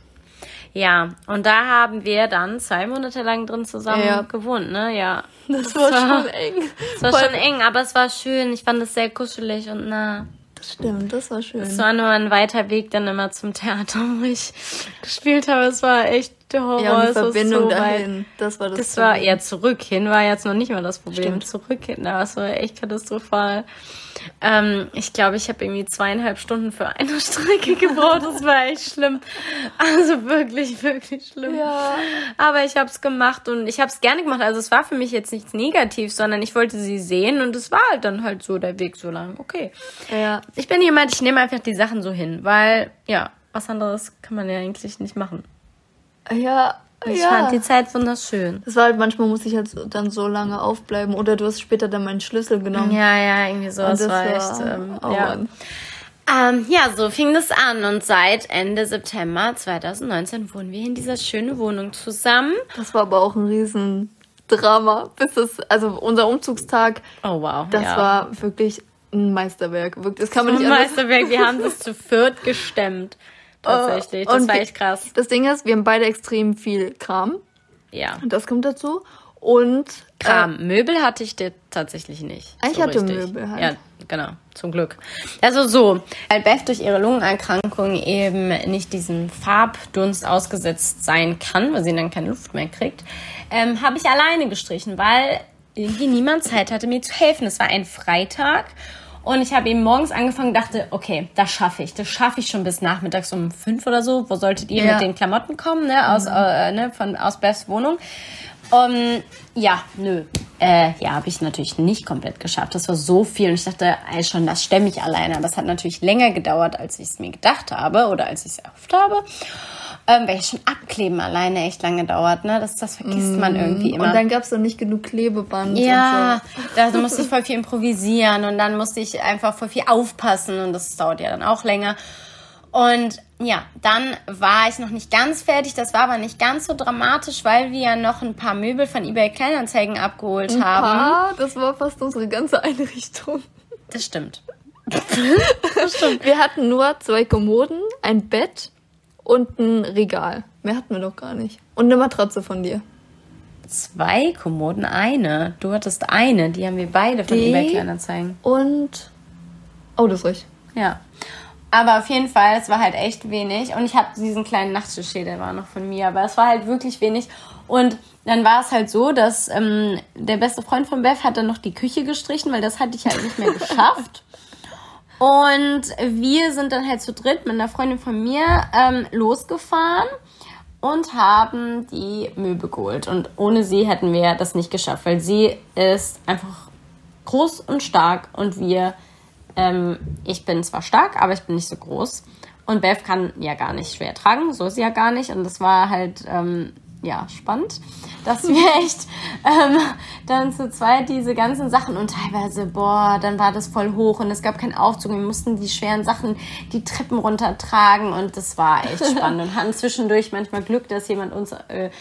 Ja, und da haben wir dann zwei Monate lang drin zusammen
Ja.
gewohnt, ne? Ja.
Das war schon eng.
Es war schon eng, aber es war schön. Ich fand es sehr kuschelig und nah.
Das stimmt, das war schön.
Es war nur ein weiter Weg dann immer zum Theater, wo ich gespielt habe. Es war echt der Horror.
ja, und die
war
Verbindung
so weit.
dahin, das war das.
Das war
Problem.
eher zurück. Hin war jetzt noch nicht mal das Problem.
Stimmt.
Zurück hin, das war echt katastrophal. Ähm, ich glaube, ich habe irgendwie zweieinhalb Stunden für eine *laughs* Strecke gebraucht. Das war echt schlimm. Also wirklich, wirklich schlimm.
Ja.
Aber ich habe es gemacht und ich habe es gerne gemacht. Also es war für mich jetzt nichts negativ, sondern ich wollte sie sehen und es war halt dann halt so der Weg so lang. Okay.
Ja.
Ich bin jemand, ich nehme einfach die Sachen so hin, weil ja, was anderes kann man ja eigentlich nicht machen.
Ja.
Ich
ja.
fand die Zeit wunderschön.
Das war halt, manchmal muss ich halt so- dann so lange aufbleiben oder du hast später dann meinen Schlüssel genommen.
Ja, ja, irgendwie so. Das
das
war echt. Ähm,
oh
ja. Ähm, ja, so fing das an und seit Ende September 2019 wohnen wir in dieser schönen Wohnung zusammen.
Das war aber auch ein Riesendrama. Bis das, also unser Umzugstag,
Oh wow.
das
ja.
war wirklich ein Meisterwerk. Das kann man
ein
nicht anders
Meisterwerk. Wir haben das zu viert gestemmt. Tatsächlich. Das
Und
war echt krass.
Das Ding ist, wir haben beide extrem viel Kram.
Ja.
Das kommt dazu. Und
Kram. Möbel hatte ich dir tatsächlich nicht.
Ah, ich hatte Möbel halt.
Ja, genau. Zum Glück. Also so, weil Beth durch ihre Lungenerkrankung eben nicht diesem Farbdunst ausgesetzt sein kann, weil sie dann keine Luft mehr kriegt, ähm, habe ich alleine gestrichen, weil irgendwie niemand Zeit hatte, mir zu helfen. Es war ein Freitag und ich habe eben morgens angefangen und dachte, okay, das schaffe ich. Das schaffe ich schon bis nachmittags um fünf oder so. Wo solltet ihr
Ja.
mit den Klamotten kommen, ne, aus, äh, ne, von, aus Beths Wohnung? Um, ja, nö. Äh, ja, habe ich natürlich nicht komplett geschafft. Das war so viel und ich dachte, ey, schon, das stemme ich alleine. Aber es hat natürlich länger gedauert, als ich es mir gedacht habe oder als ich es erhofft habe. Ähm, weil schon abkleben alleine echt lange dauert, ne? Das, das vergisst man irgendwie immer.
Und dann gab es noch nicht genug Klebeband.
Ja,
Und
da musste ich voll viel improvisieren und dann musste ich einfach voll viel aufpassen und das dauert ja dann auch länger. Und ja, dann war ich noch nicht ganz fertig. Das war aber nicht ganz so dramatisch, weil wir ja noch ein paar Möbel von eBay Kleinanzeigen abgeholt
so.
haben.
Ah, das war fast unsere ganze Einrichtung.
Das stimmt.
Wir hatten nur zwei Kommoden, ein Bett und ein Regal. Mehr hatten wir doch gar nicht. Und eine Matratze von dir.
Zwei Kommoden, eine. Du hattest eine, die haben wir beide von
Die?
eBay Kleinanzeigen.
Und. Oh, das ist richtig.
Ja. Aber auf jeden Fall, es war halt echt wenig. Und ich habe diesen kleinen Nachttisch hier, der war noch von mir. Aber es war halt wirklich wenig. Und dann war es halt so, dass ähm, der beste Freund von Beth hat dann noch die Küche gestrichen, weil das hatte ich halt nicht mehr *laughs* geschafft. Und wir sind dann halt zu dritt mit einer Freundin von mir ähm, losgefahren und haben die Möbel geholt. Und ohne sie hätten wir das nicht geschafft, weil sie ist einfach groß und stark und wir, ähm, ich bin zwar stark, aber ich bin nicht so groß. Und Beth kann ja gar nicht schwer tragen, so ist sie ja gar nicht. Und das war halt, ähm, ja, spannend, dass wir *laughs* echt ähm, dann zu zweit diese ganzen Sachen und teilweise, boah, dann war das voll hoch und es gab keinen Aufzug. Wir mussten die schweren Sachen die Treppen runtertragen und das war echt *laughs* spannend und hatten zwischendurch manchmal Glück, dass jemand uns, äh,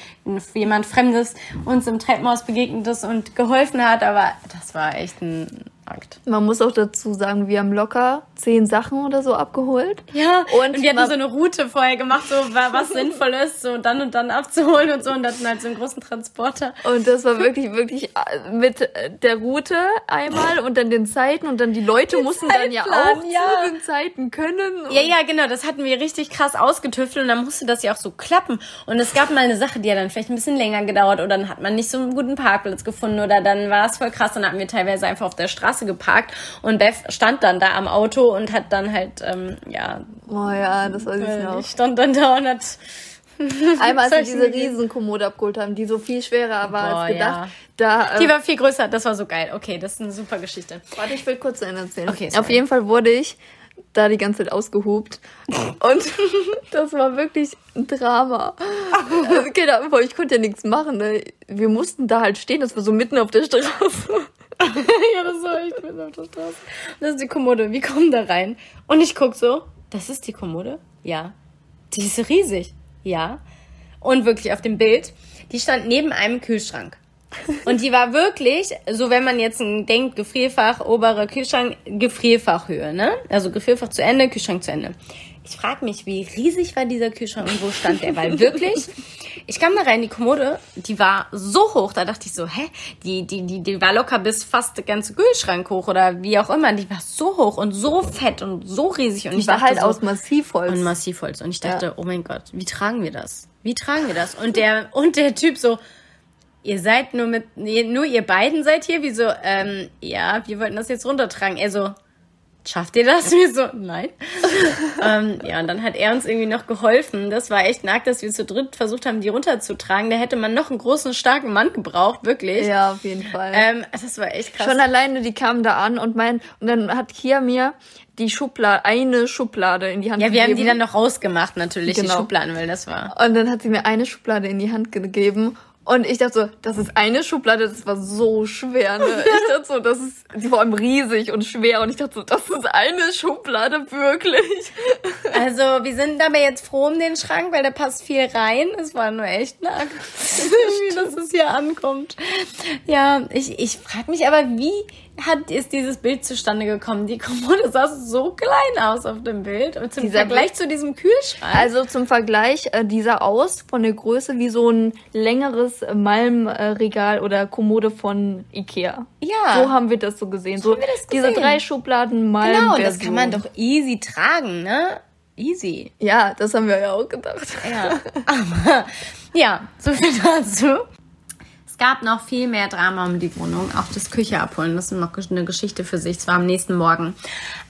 jemand Fremdes uns im Treppenhaus begegnet ist und geholfen hat, aber das war echt ein Akt.
Man muss auch dazu sagen, wir haben locker zehn Sachen oder so abgeholt.
Ja,
Und
und, wir hatten so eine Route vorher gemacht, so wa- was *laughs* sinnvoll ist, so dann und dann abzuholen und so und hatten halt so einen großen Transporter.
Und das war wirklich, wirklich äh, mit äh, der Route einmal und dann den Zeiten und dann die Leute mussten dann ja
Zeitplan,
auch
ja.
zu den Zeiten können.
Ja, ja, genau, das hatten wir richtig krass ausgetüftelt und dann musste das ja auch so klappen. Und es gab mal eine Sache, die hat dann vielleicht ein bisschen länger gedauert oder dann hat man nicht so einen guten Parkplatz gefunden oder dann war es voll krass. Dann hatten wir teilweise einfach auf der Straße Straße geparkt und Beth stand dann da am Auto und hat dann halt, ähm, ja.
Oh ja, das weiß ich
äh,
noch.
stand dann da und hat. *laughs*
Einmal, als wir *laughs* diese. Riesenkommode abgeholt haben, die so viel schwerer war
Boah,
als gedacht.
ja.
Da, äh,
Die war viel größer, das war so geil. Okay, das ist eine super Geschichte.
Warte, ich will kurz zu Ende erzählen.
Okay, sorry.
Auf jeden Fall wurde ich da die ganze Zeit ausgehupt. Und *laughs* das war wirklich ein Drama. Also, keine Ahnung, ich konnte ja nichts machen. Ne? Wir mussten da halt stehen, das war so mitten auf der Straße. *laughs*
ja, das war echt mitten auf der Straße. Das ist die Kommode. Wir kommen da rein. Und ich guck so, das ist die Kommode? Ja. Die ist riesig. Ja. Und wirklich auf dem Bild, die stand neben einem Kühlschrank. Und die war wirklich, so wenn man jetzt denkt, Gefrierfach, obere Kühlschrank, Gefrierfachhöhe, ne? Also Gefrierfach zu Ende, Kühlschrank zu Ende. Ich frage mich, wie riesig war dieser Kühlschrank und wo stand der? Weil wirklich, *laughs* ich kam da rein, die Kommode, die war so hoch, da dachte ich so, hä? Die, die, die, die war locker bis fast der ganze Kühlschrank hoch oder wie auch immer. Die war so hoch und so fett und so riesig. Und
Die
ich
war halt
so,
aus Massivholz.
und Massivholz. Und ich dachte,
Ja.
oh mein Gott, wie tragen wir das? Wie tragen wir das? Und der, und der Typ so, ihr seid nur mit, nee, nur ihr beiden seid hier? Wieso, ähm, ja, wir wollten das jetzt runtertragen. Er so, schafft ihr das? *laughs* Wir so, nein. *laughs* ähm, ja, und dann hat er uns irgendwie noch geholfen. Das war echt nackt, dass wir zu dritt versucht haben, die runterzutragen. Da hätte man noch einen großen, starken Mann gebraucht, wirklich.
ja, auf jeden Fall.
Ähm, das war echt krass.
Schon alleine, die kamen da an und mein, und dann hat Kia mir die Schublade, eine Schublade in die Hand
ja, wir haben
gegeben.
die dann noch rausgemacht, natürlich, die
Genau.
Schubladen, weil das war.
Und dann hat sie mir eine Schublade in die Hand gegeben. Und ich dachte so, das ist eine Schublade, das war so schwer, ne? Ich *laughs* dachte so, das ist, die war allem riesig und schwer. Und ich dachte so, das ist eine Schublade, wirklich. *laughs*
Also, wir sind aber jetzt froh um den Schrank, weil da passt viel rein. Es war nur echt nackt, *laughs* wie dass es hier ankommt. Ja, ich, ich frage mich aber, wie hat ist dieses Bild zustande gekommen? Die Kommode sah so klein aus auf dem Bild. Und zum
Dieser
Vergleich
Bild-
zu diesem Kühlschrank.
Also zum Vergleich, äh, die sah aus von der Größe wie so ein längeres äh, Malmregal oder Kommode von Ikea.
Ja.
So haben wir das so gesehen. So
haben wir das
diese
gesehen.
drei Schubladen Malm.
genau, das kann man doch easy tragen, ne? Easy.
Ja, das haben wir ja auch gedacht.
Ja, *laughs* aber ja, so viel dazu. Es gab noch viel mehr Drama um die Wohnung, auch das Küche abholen. Das ist noch eine Geschichte für sich. Es war am nächsten Morgen.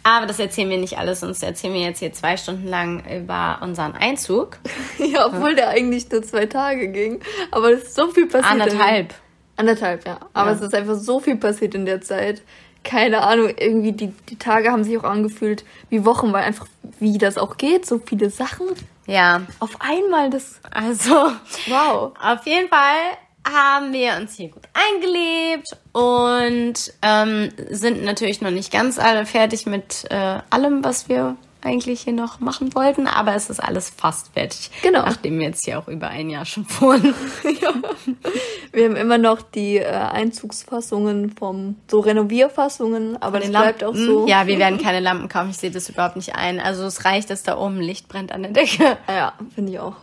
Aber das erzählen wir nicht alles, sonst erzählen wir jetzt hier zwei Stunden lang über unseren Einzug. *laughs*
Ja, obwohl der eigentlich nur zwei Tage ging. Aber es ist so viel passiert.
Anderthalb.
Anderthalb, ja. Aber
Ja.
es ist einfach so viel passiert in der Zeit. Keine Ahnung, irgendwie die, die Tage haben sich auch angefühlt wie Wochen, weil einfach, wie das auch geht, so viele Sachen
Ja,
auf einmal, das,
also
wow.
Auf jeden Fall haben wir uns hier gut eingelebt und ähm, sind natürlich noch nicht ganz alle fertig mit äh, allem, was wir eigentlich hier noch machen wollten, aber es ist alles fast fertig.
Genau.
Nachdem wir jetzt hier auch über ein Jahr schon wohnen. *laughs*
Wir haben immer noch die äh, Einzugsfassungen vom, so Renovierfassungen, aber das bleibt auch so.
Ja, wir werden keine Lampen kaufen. Ich sehe das überhaupt nicht ein. Also es reicht, dass da oben Licht brennt an der Decke.
Ja, finde ich auch.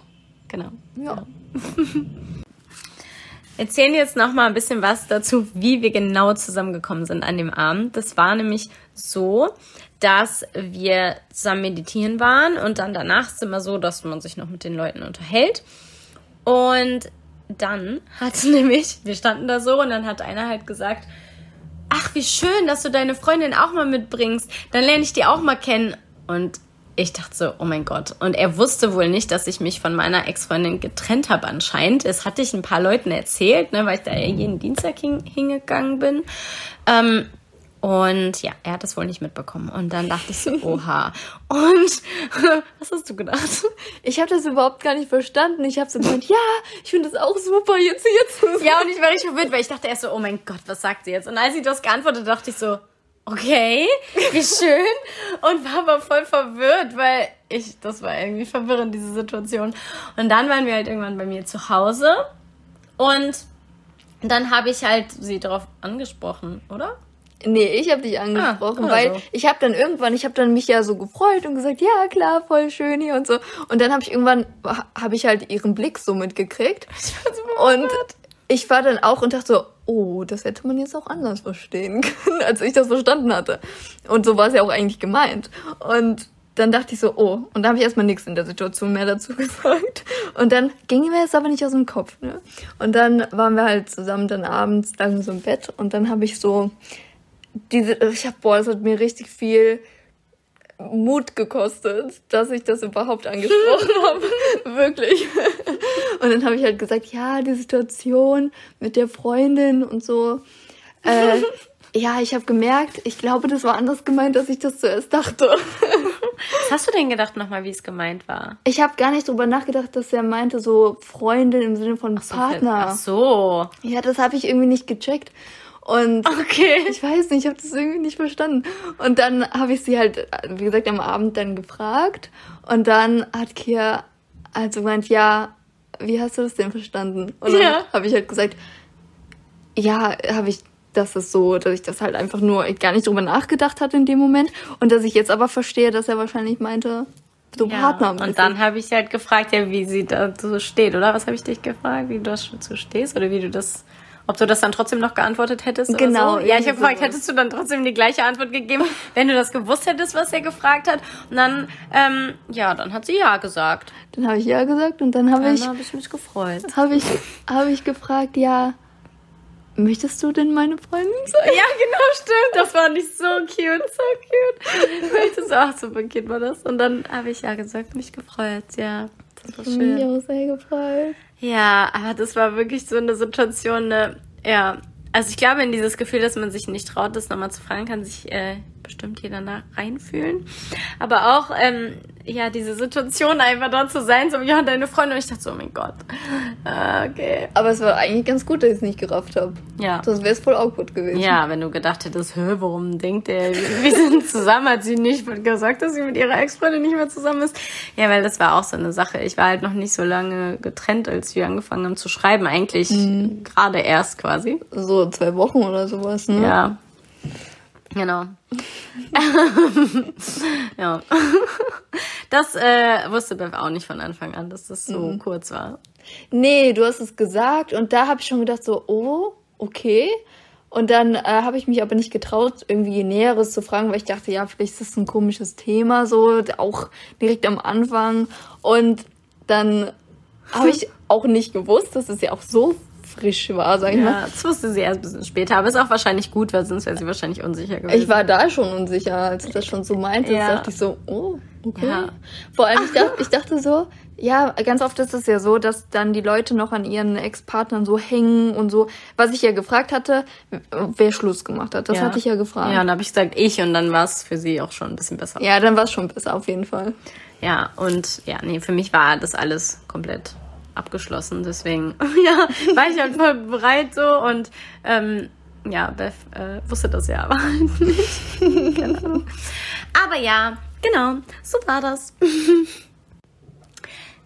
Genau.
Ja. *laughs*
erzählen jetzt noch mal ein bisschen was dazu, wie wir genau zusammengekommen sind an dem Abend. Das war nämlich so, dass wir zusammen meditieren waren und dann danach ist es immer so, dass man sich noch mit den Leuten unterhält. Und dann hat *laughs* nämlich, wir standen da so und dann hat einer halt gesagt, ach, wie schön, dass du deine Freundin auch mal mitbringst. Dann lerne ich die auch mal kennen. Und ich dachte so, oh mein Gott. Und er wusste wohl nicht, dass ich mich von meiner Ex-Freundin getrennt habe anscheinend. Das hatte ich ein paar Leuten erzählt, ne, weil ich da ja jeden Dienstag hin, hingegangen bin. Ähm, und ja, er hat das wohl nicht mitbekommen. Und dann dachte ich so, *laughs* oha. Und *laughs* was hast du gedacht?
Ich habe das überhaupt gar nicht verstanden. Ich habe so gemeint, ja, ich finde das auch super, jetzt hier zu
Ja, und ich war richtig verwirrt, weil ich dachte erst so, oh mein Gott, was sagt sie jetzt? Und als sie das geantwortet, dachte ich so, okay, wie schön. Und war aber voll verwirrt, weil ich, das war irgendwie verwirrend, diese Situation. Und dann waren wir halt irgendwann bei mir zu Hause. Und dann habe ich halt sie darauf angesprochen, oder?
Nee, ich habe dich angesprochen,
Ah,
weil
so.
ich habe dann irgendwann, ich habe dann mich ja so gefreut und gesagt, ja klar, voll schön hier und so. Und dann habe ich irgendwann, habe ich halt ihren Blick so mitgekriegt. Und ich war dann auch und dachte so, oh, das hätte man jetzt auch anders verstehen *laughs* können, als ich das verstanden hatte. Und so war es ja auch eigentlich gemeint. Und dann dachte ich so, oh, und da habe ich erstmal nichts in der Situation mehr dazu *laughs* gesagt. Und dann ging mir das aber nicht aus dem Kopf. Ne? Und dann waren wir halt zusammen dann abends, wir so im Bett und dann habe ich so diese, ich hab, boah, das hat mir richtig viel Mut gekostet, dass ich das überhaupt angesprochen *laughs* habe. Wirklich. Und dann habe ich halt gesagt, ja, die Situation mit der Freundin und so. Äh, *laughs* ja, ich habe gemerkt, ich glaube, das war anders gemeint, als ich das zuerst dachte.
Was hast du denn gedacht nochmal, wie es gemeint war?
Ich habe gar nicht drüber nachgedacht, dass er meinte so Freundin im Sinne von
so,
Partner.
Ach so.
Ja, das habe ich irgendwie nicht gecheckt. Und
Okay.
ich weiß nicht, ich habe das irgendwie nicht verstanden. Und dann habe ich sie halt, wie gesagt, am Abend dann gefragt. Und dann hat Kia also gemeint, ja, wie hast du das denn verstanden? Und dann
Ja.
habe ich halt gesagt, ja, habe ich, das ist so, dass ich das halt einfach nur gar nicht drüber nachgedacht hatte in dem Moment. Und dass ich jetzt aber verstehe, dass er wahrscheinlich meinte, so
Ja,
Partner.
und dann habe ich halt gefragt, ja, wie sie dazu steht, oder? Was habe ich dich gefragt, wie du dazu stehst oder wie du das, ob du das dann trotzdem noch geantwortet hättest?
Genau,
Oder so? Ja, ich habe gefragt,
sowas.
hättest du dann trotzdem die gleiche Antwort gegeben, *laughs* wenn du das gewusst hättest, was er gefragt hat? Und dann, ähm, ja, dann hat sie ja gesagt.
Dann habe ich ja gesagt und dann habe
Dann
ich
habe ich mich gefreut.
habe ich, habe ich gefragt, ja, möchtest du denn meine Freundin sein?
Ja, genau, stimmt. Das war nicht so cute, so cute. Ich das auch super cute war das. Und dann habe ich ja gesagt, mich gefreut. Ja, das war schön.
Mich auch sehr gefreut.
Ja, aber das war wirklich so eine Situation, ne, ja. Also ich glaube, in dieses Gefühl, dass man sich nicht traut, das nochmal zu fragen, kann sich äh, bestimmt jeder da reinfühlen. Aber auch, ähm, ja, diese Situation einfach dort zu sein, so, ja, deine Freundin. Und ich dachte so, oh mein Gott. Ah, okay.
Aber es war eigentlich ganz gut, dass ich es nicht gerafft habe.
Ja.
Sonst wäre es voll awkward gewesen.
Ja, wenn du gedacht hättest, hä, warum denkt der, wir sind zusammen, hat sie nicht gesagt, dass sie mit ihrer Ex-Freundin nicht mehr zusammen ist. Ja, weil das war auch so eine Sache. Ich war halt noch nicht so lange getrennt, als wir angefangen haben zu schreiben. Eigentlich gerade erst quasi.
So zwei Wochen oder sowas, ne?
Ja. Genau. *laughs* ja. Das äh, wusste Bev auch nicht von Anfang an, dass das so kurz war.
Nee, du hast es gesagt und da habe ich schon gedacht so, oh, okay. Und dann äh, habe ich mich aber nicht getraut, irgendwie Näheres zu fragen, weil ich dachte, ja, vielleicht ist das ein komisches Thema, so auch direkt am Anfang. Und dann habe *laughs* ich auch nicht gewusst, dass es ja auch so frisch war, sag ich mal.
Ja, das wusste sie erst ein bisschen später, aber ist auch wahrscheinlich gut, weil sonst wäre sie wahrscheinlich unsicher gewesen.
Ich war da schon unsicher, als du das schon so meinte.
Ja.
dachte ich so, oh, okay.
Ja.
Vor allem, ich dachte, ich *laughs* dachte so, ja, ganz oft ist es ja so, dass dann die Leute noch an ihren Ex-Partnern so hängen und so. Was ich ja gefragt hatte, wer Schluss gemacht hat. Das
Ja.
hatte ich ja gefragt.
Ja, und dann habe ich gesagt, ich und dann war es für sie auch schon ein bisschen besser.
Ja, dann war es schon besser, auf jeden Fall.
Ja, und ja, nee, für mich war das alles komplett abgeschlossen. Deswegen, *laughs* ja, war ich halt voll bereit so und ähm, ja, Beth äh, wusste das ja aber halt *laughs* nicht. Keine Ahnung. Aber ja, genau, so war das.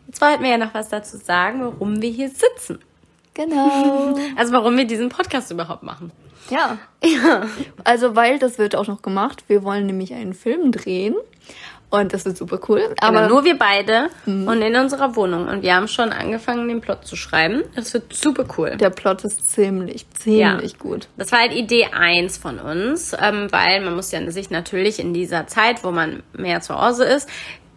Jetzt wollten wir ja noch was dazu sagen, warum wir hier sitzen.
Genau. *laughs*
Also warum wir diesen Podcast überhaupt machen.
ja.
Ja.
Also, weil das wird auch noch gemacht. Wir wollen nämlich einen Film drehen. Und das wird super cool.
Aber
Aber
nur wir beide und in unserer Wohnung. Und wir haben schon angefangen, den Plot zu schreiben. Das wird super cool.
der Plot ist ziemlich, ziemlich
Ja.
gut.
Das war halt Idee eins von uns, ähm, weil man muss ja sich natürlich in dieser Zeit, wo man mehr zu Hause ist,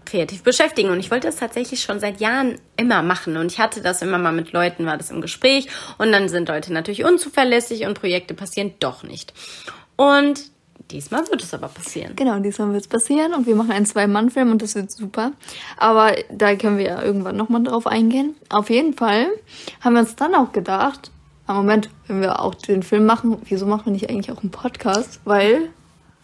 kreativ beschäftigen. Und ich wollte es tatsächlich schon seit Jahren immer machen. Und ich hatte das immer mal mit Leuten, war das im Gespräch. Und dann sind Leute natürlich unzuverlässig und Projekte passieren doch nicht. Und diesmal wird es aber passieren.
Genau, diesmal wird es passieren und wir machen einen Zwei-Mann-Film und das wird super. Aber da können wir ja irgendwann nochmal drauf eingehen. Auf jeden Fall haben wir uns dann auch gedacht, am Moment, wenn wir auch den Film machen, wieso machen wir nicht eigentlich auch einen Podcast? Weil,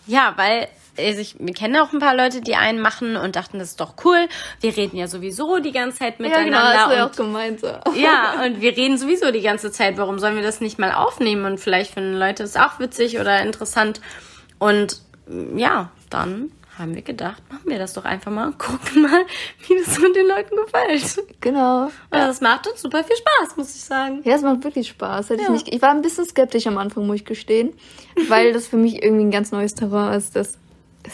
Ja, weil also ich, wir kennen auch ein paar Leute, die einen machen und dachten, das ist doch cool. Wir reden ja sowieso die ganze Zeit
ja genau,
miteinander.
du ja auch gemeint. So.
Ja, und wir reden sowieso die ganze Zeit. Warum sollen wir das nicht mal aufnehmen? Und vielleicht finden Leute es auch witzig oder interessant. Und mm, ja, dann haben wir gedacht, machen wir das doch einfach mal und *laughs* gucken mal, wie das mit den Leuten gefällt.
Genau.
Und das macht uns super viel Spaß, muss ich sagen.
Ja, es macht wirklich Spaß. Hätte
Ja.
ich, nicht, ich war ein bisschen skeptisch am Anfang, muss ich gestehen, weil das für mich irgendwie ein ganz neues Terrain ist. Das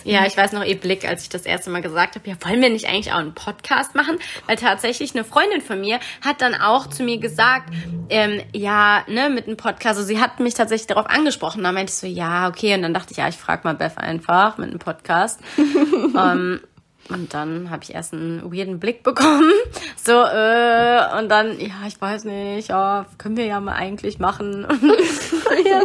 Ja, ich weiß noch ihr Blick, als ich das erste Mal gesagt habe, ja, wollen wir nicht eigentlich auch einen Podcast machen? Weil tatsächlich eine Freundin von mir hat dann auch zu mir gesagt, ähm, ja, ne, mit einem Podcast. Also sie hat mich tatsächlich darauf angesprochen. Da meinte ich so, ja, okay. Und dann dachte ich, ja, ich frage mal Beth einfach mit einem Podcast. *laughs* ähm, Und dann habe ich erst einen weirden Blick *laughs* bekommen. So, äh, und dann, ja, ich weiß nicht, ja, können wir ja mal eigentlich machen.
ja.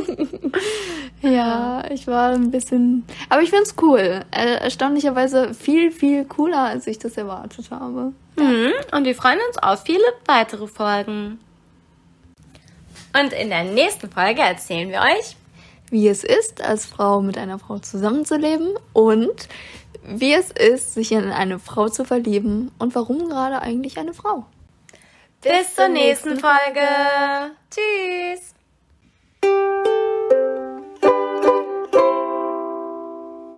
*laughs* ja, ich war ein bisschen. Aber ich find's cool. Erstaunlicherweise viel, viel cooler, als ich das erwartet habe.
Mhm. Und wir freuen uns auf viele weitere Folgen. Und in der nächsten Folge erzählen wir euch,
wie es ist, als Frau mit einer Frau zusammenzuleben und wie es ist, sich in eine Frau zu verlieben und warum gerade eigentlich eine Frau.
Bis zur nächsten Folge. Tschüss.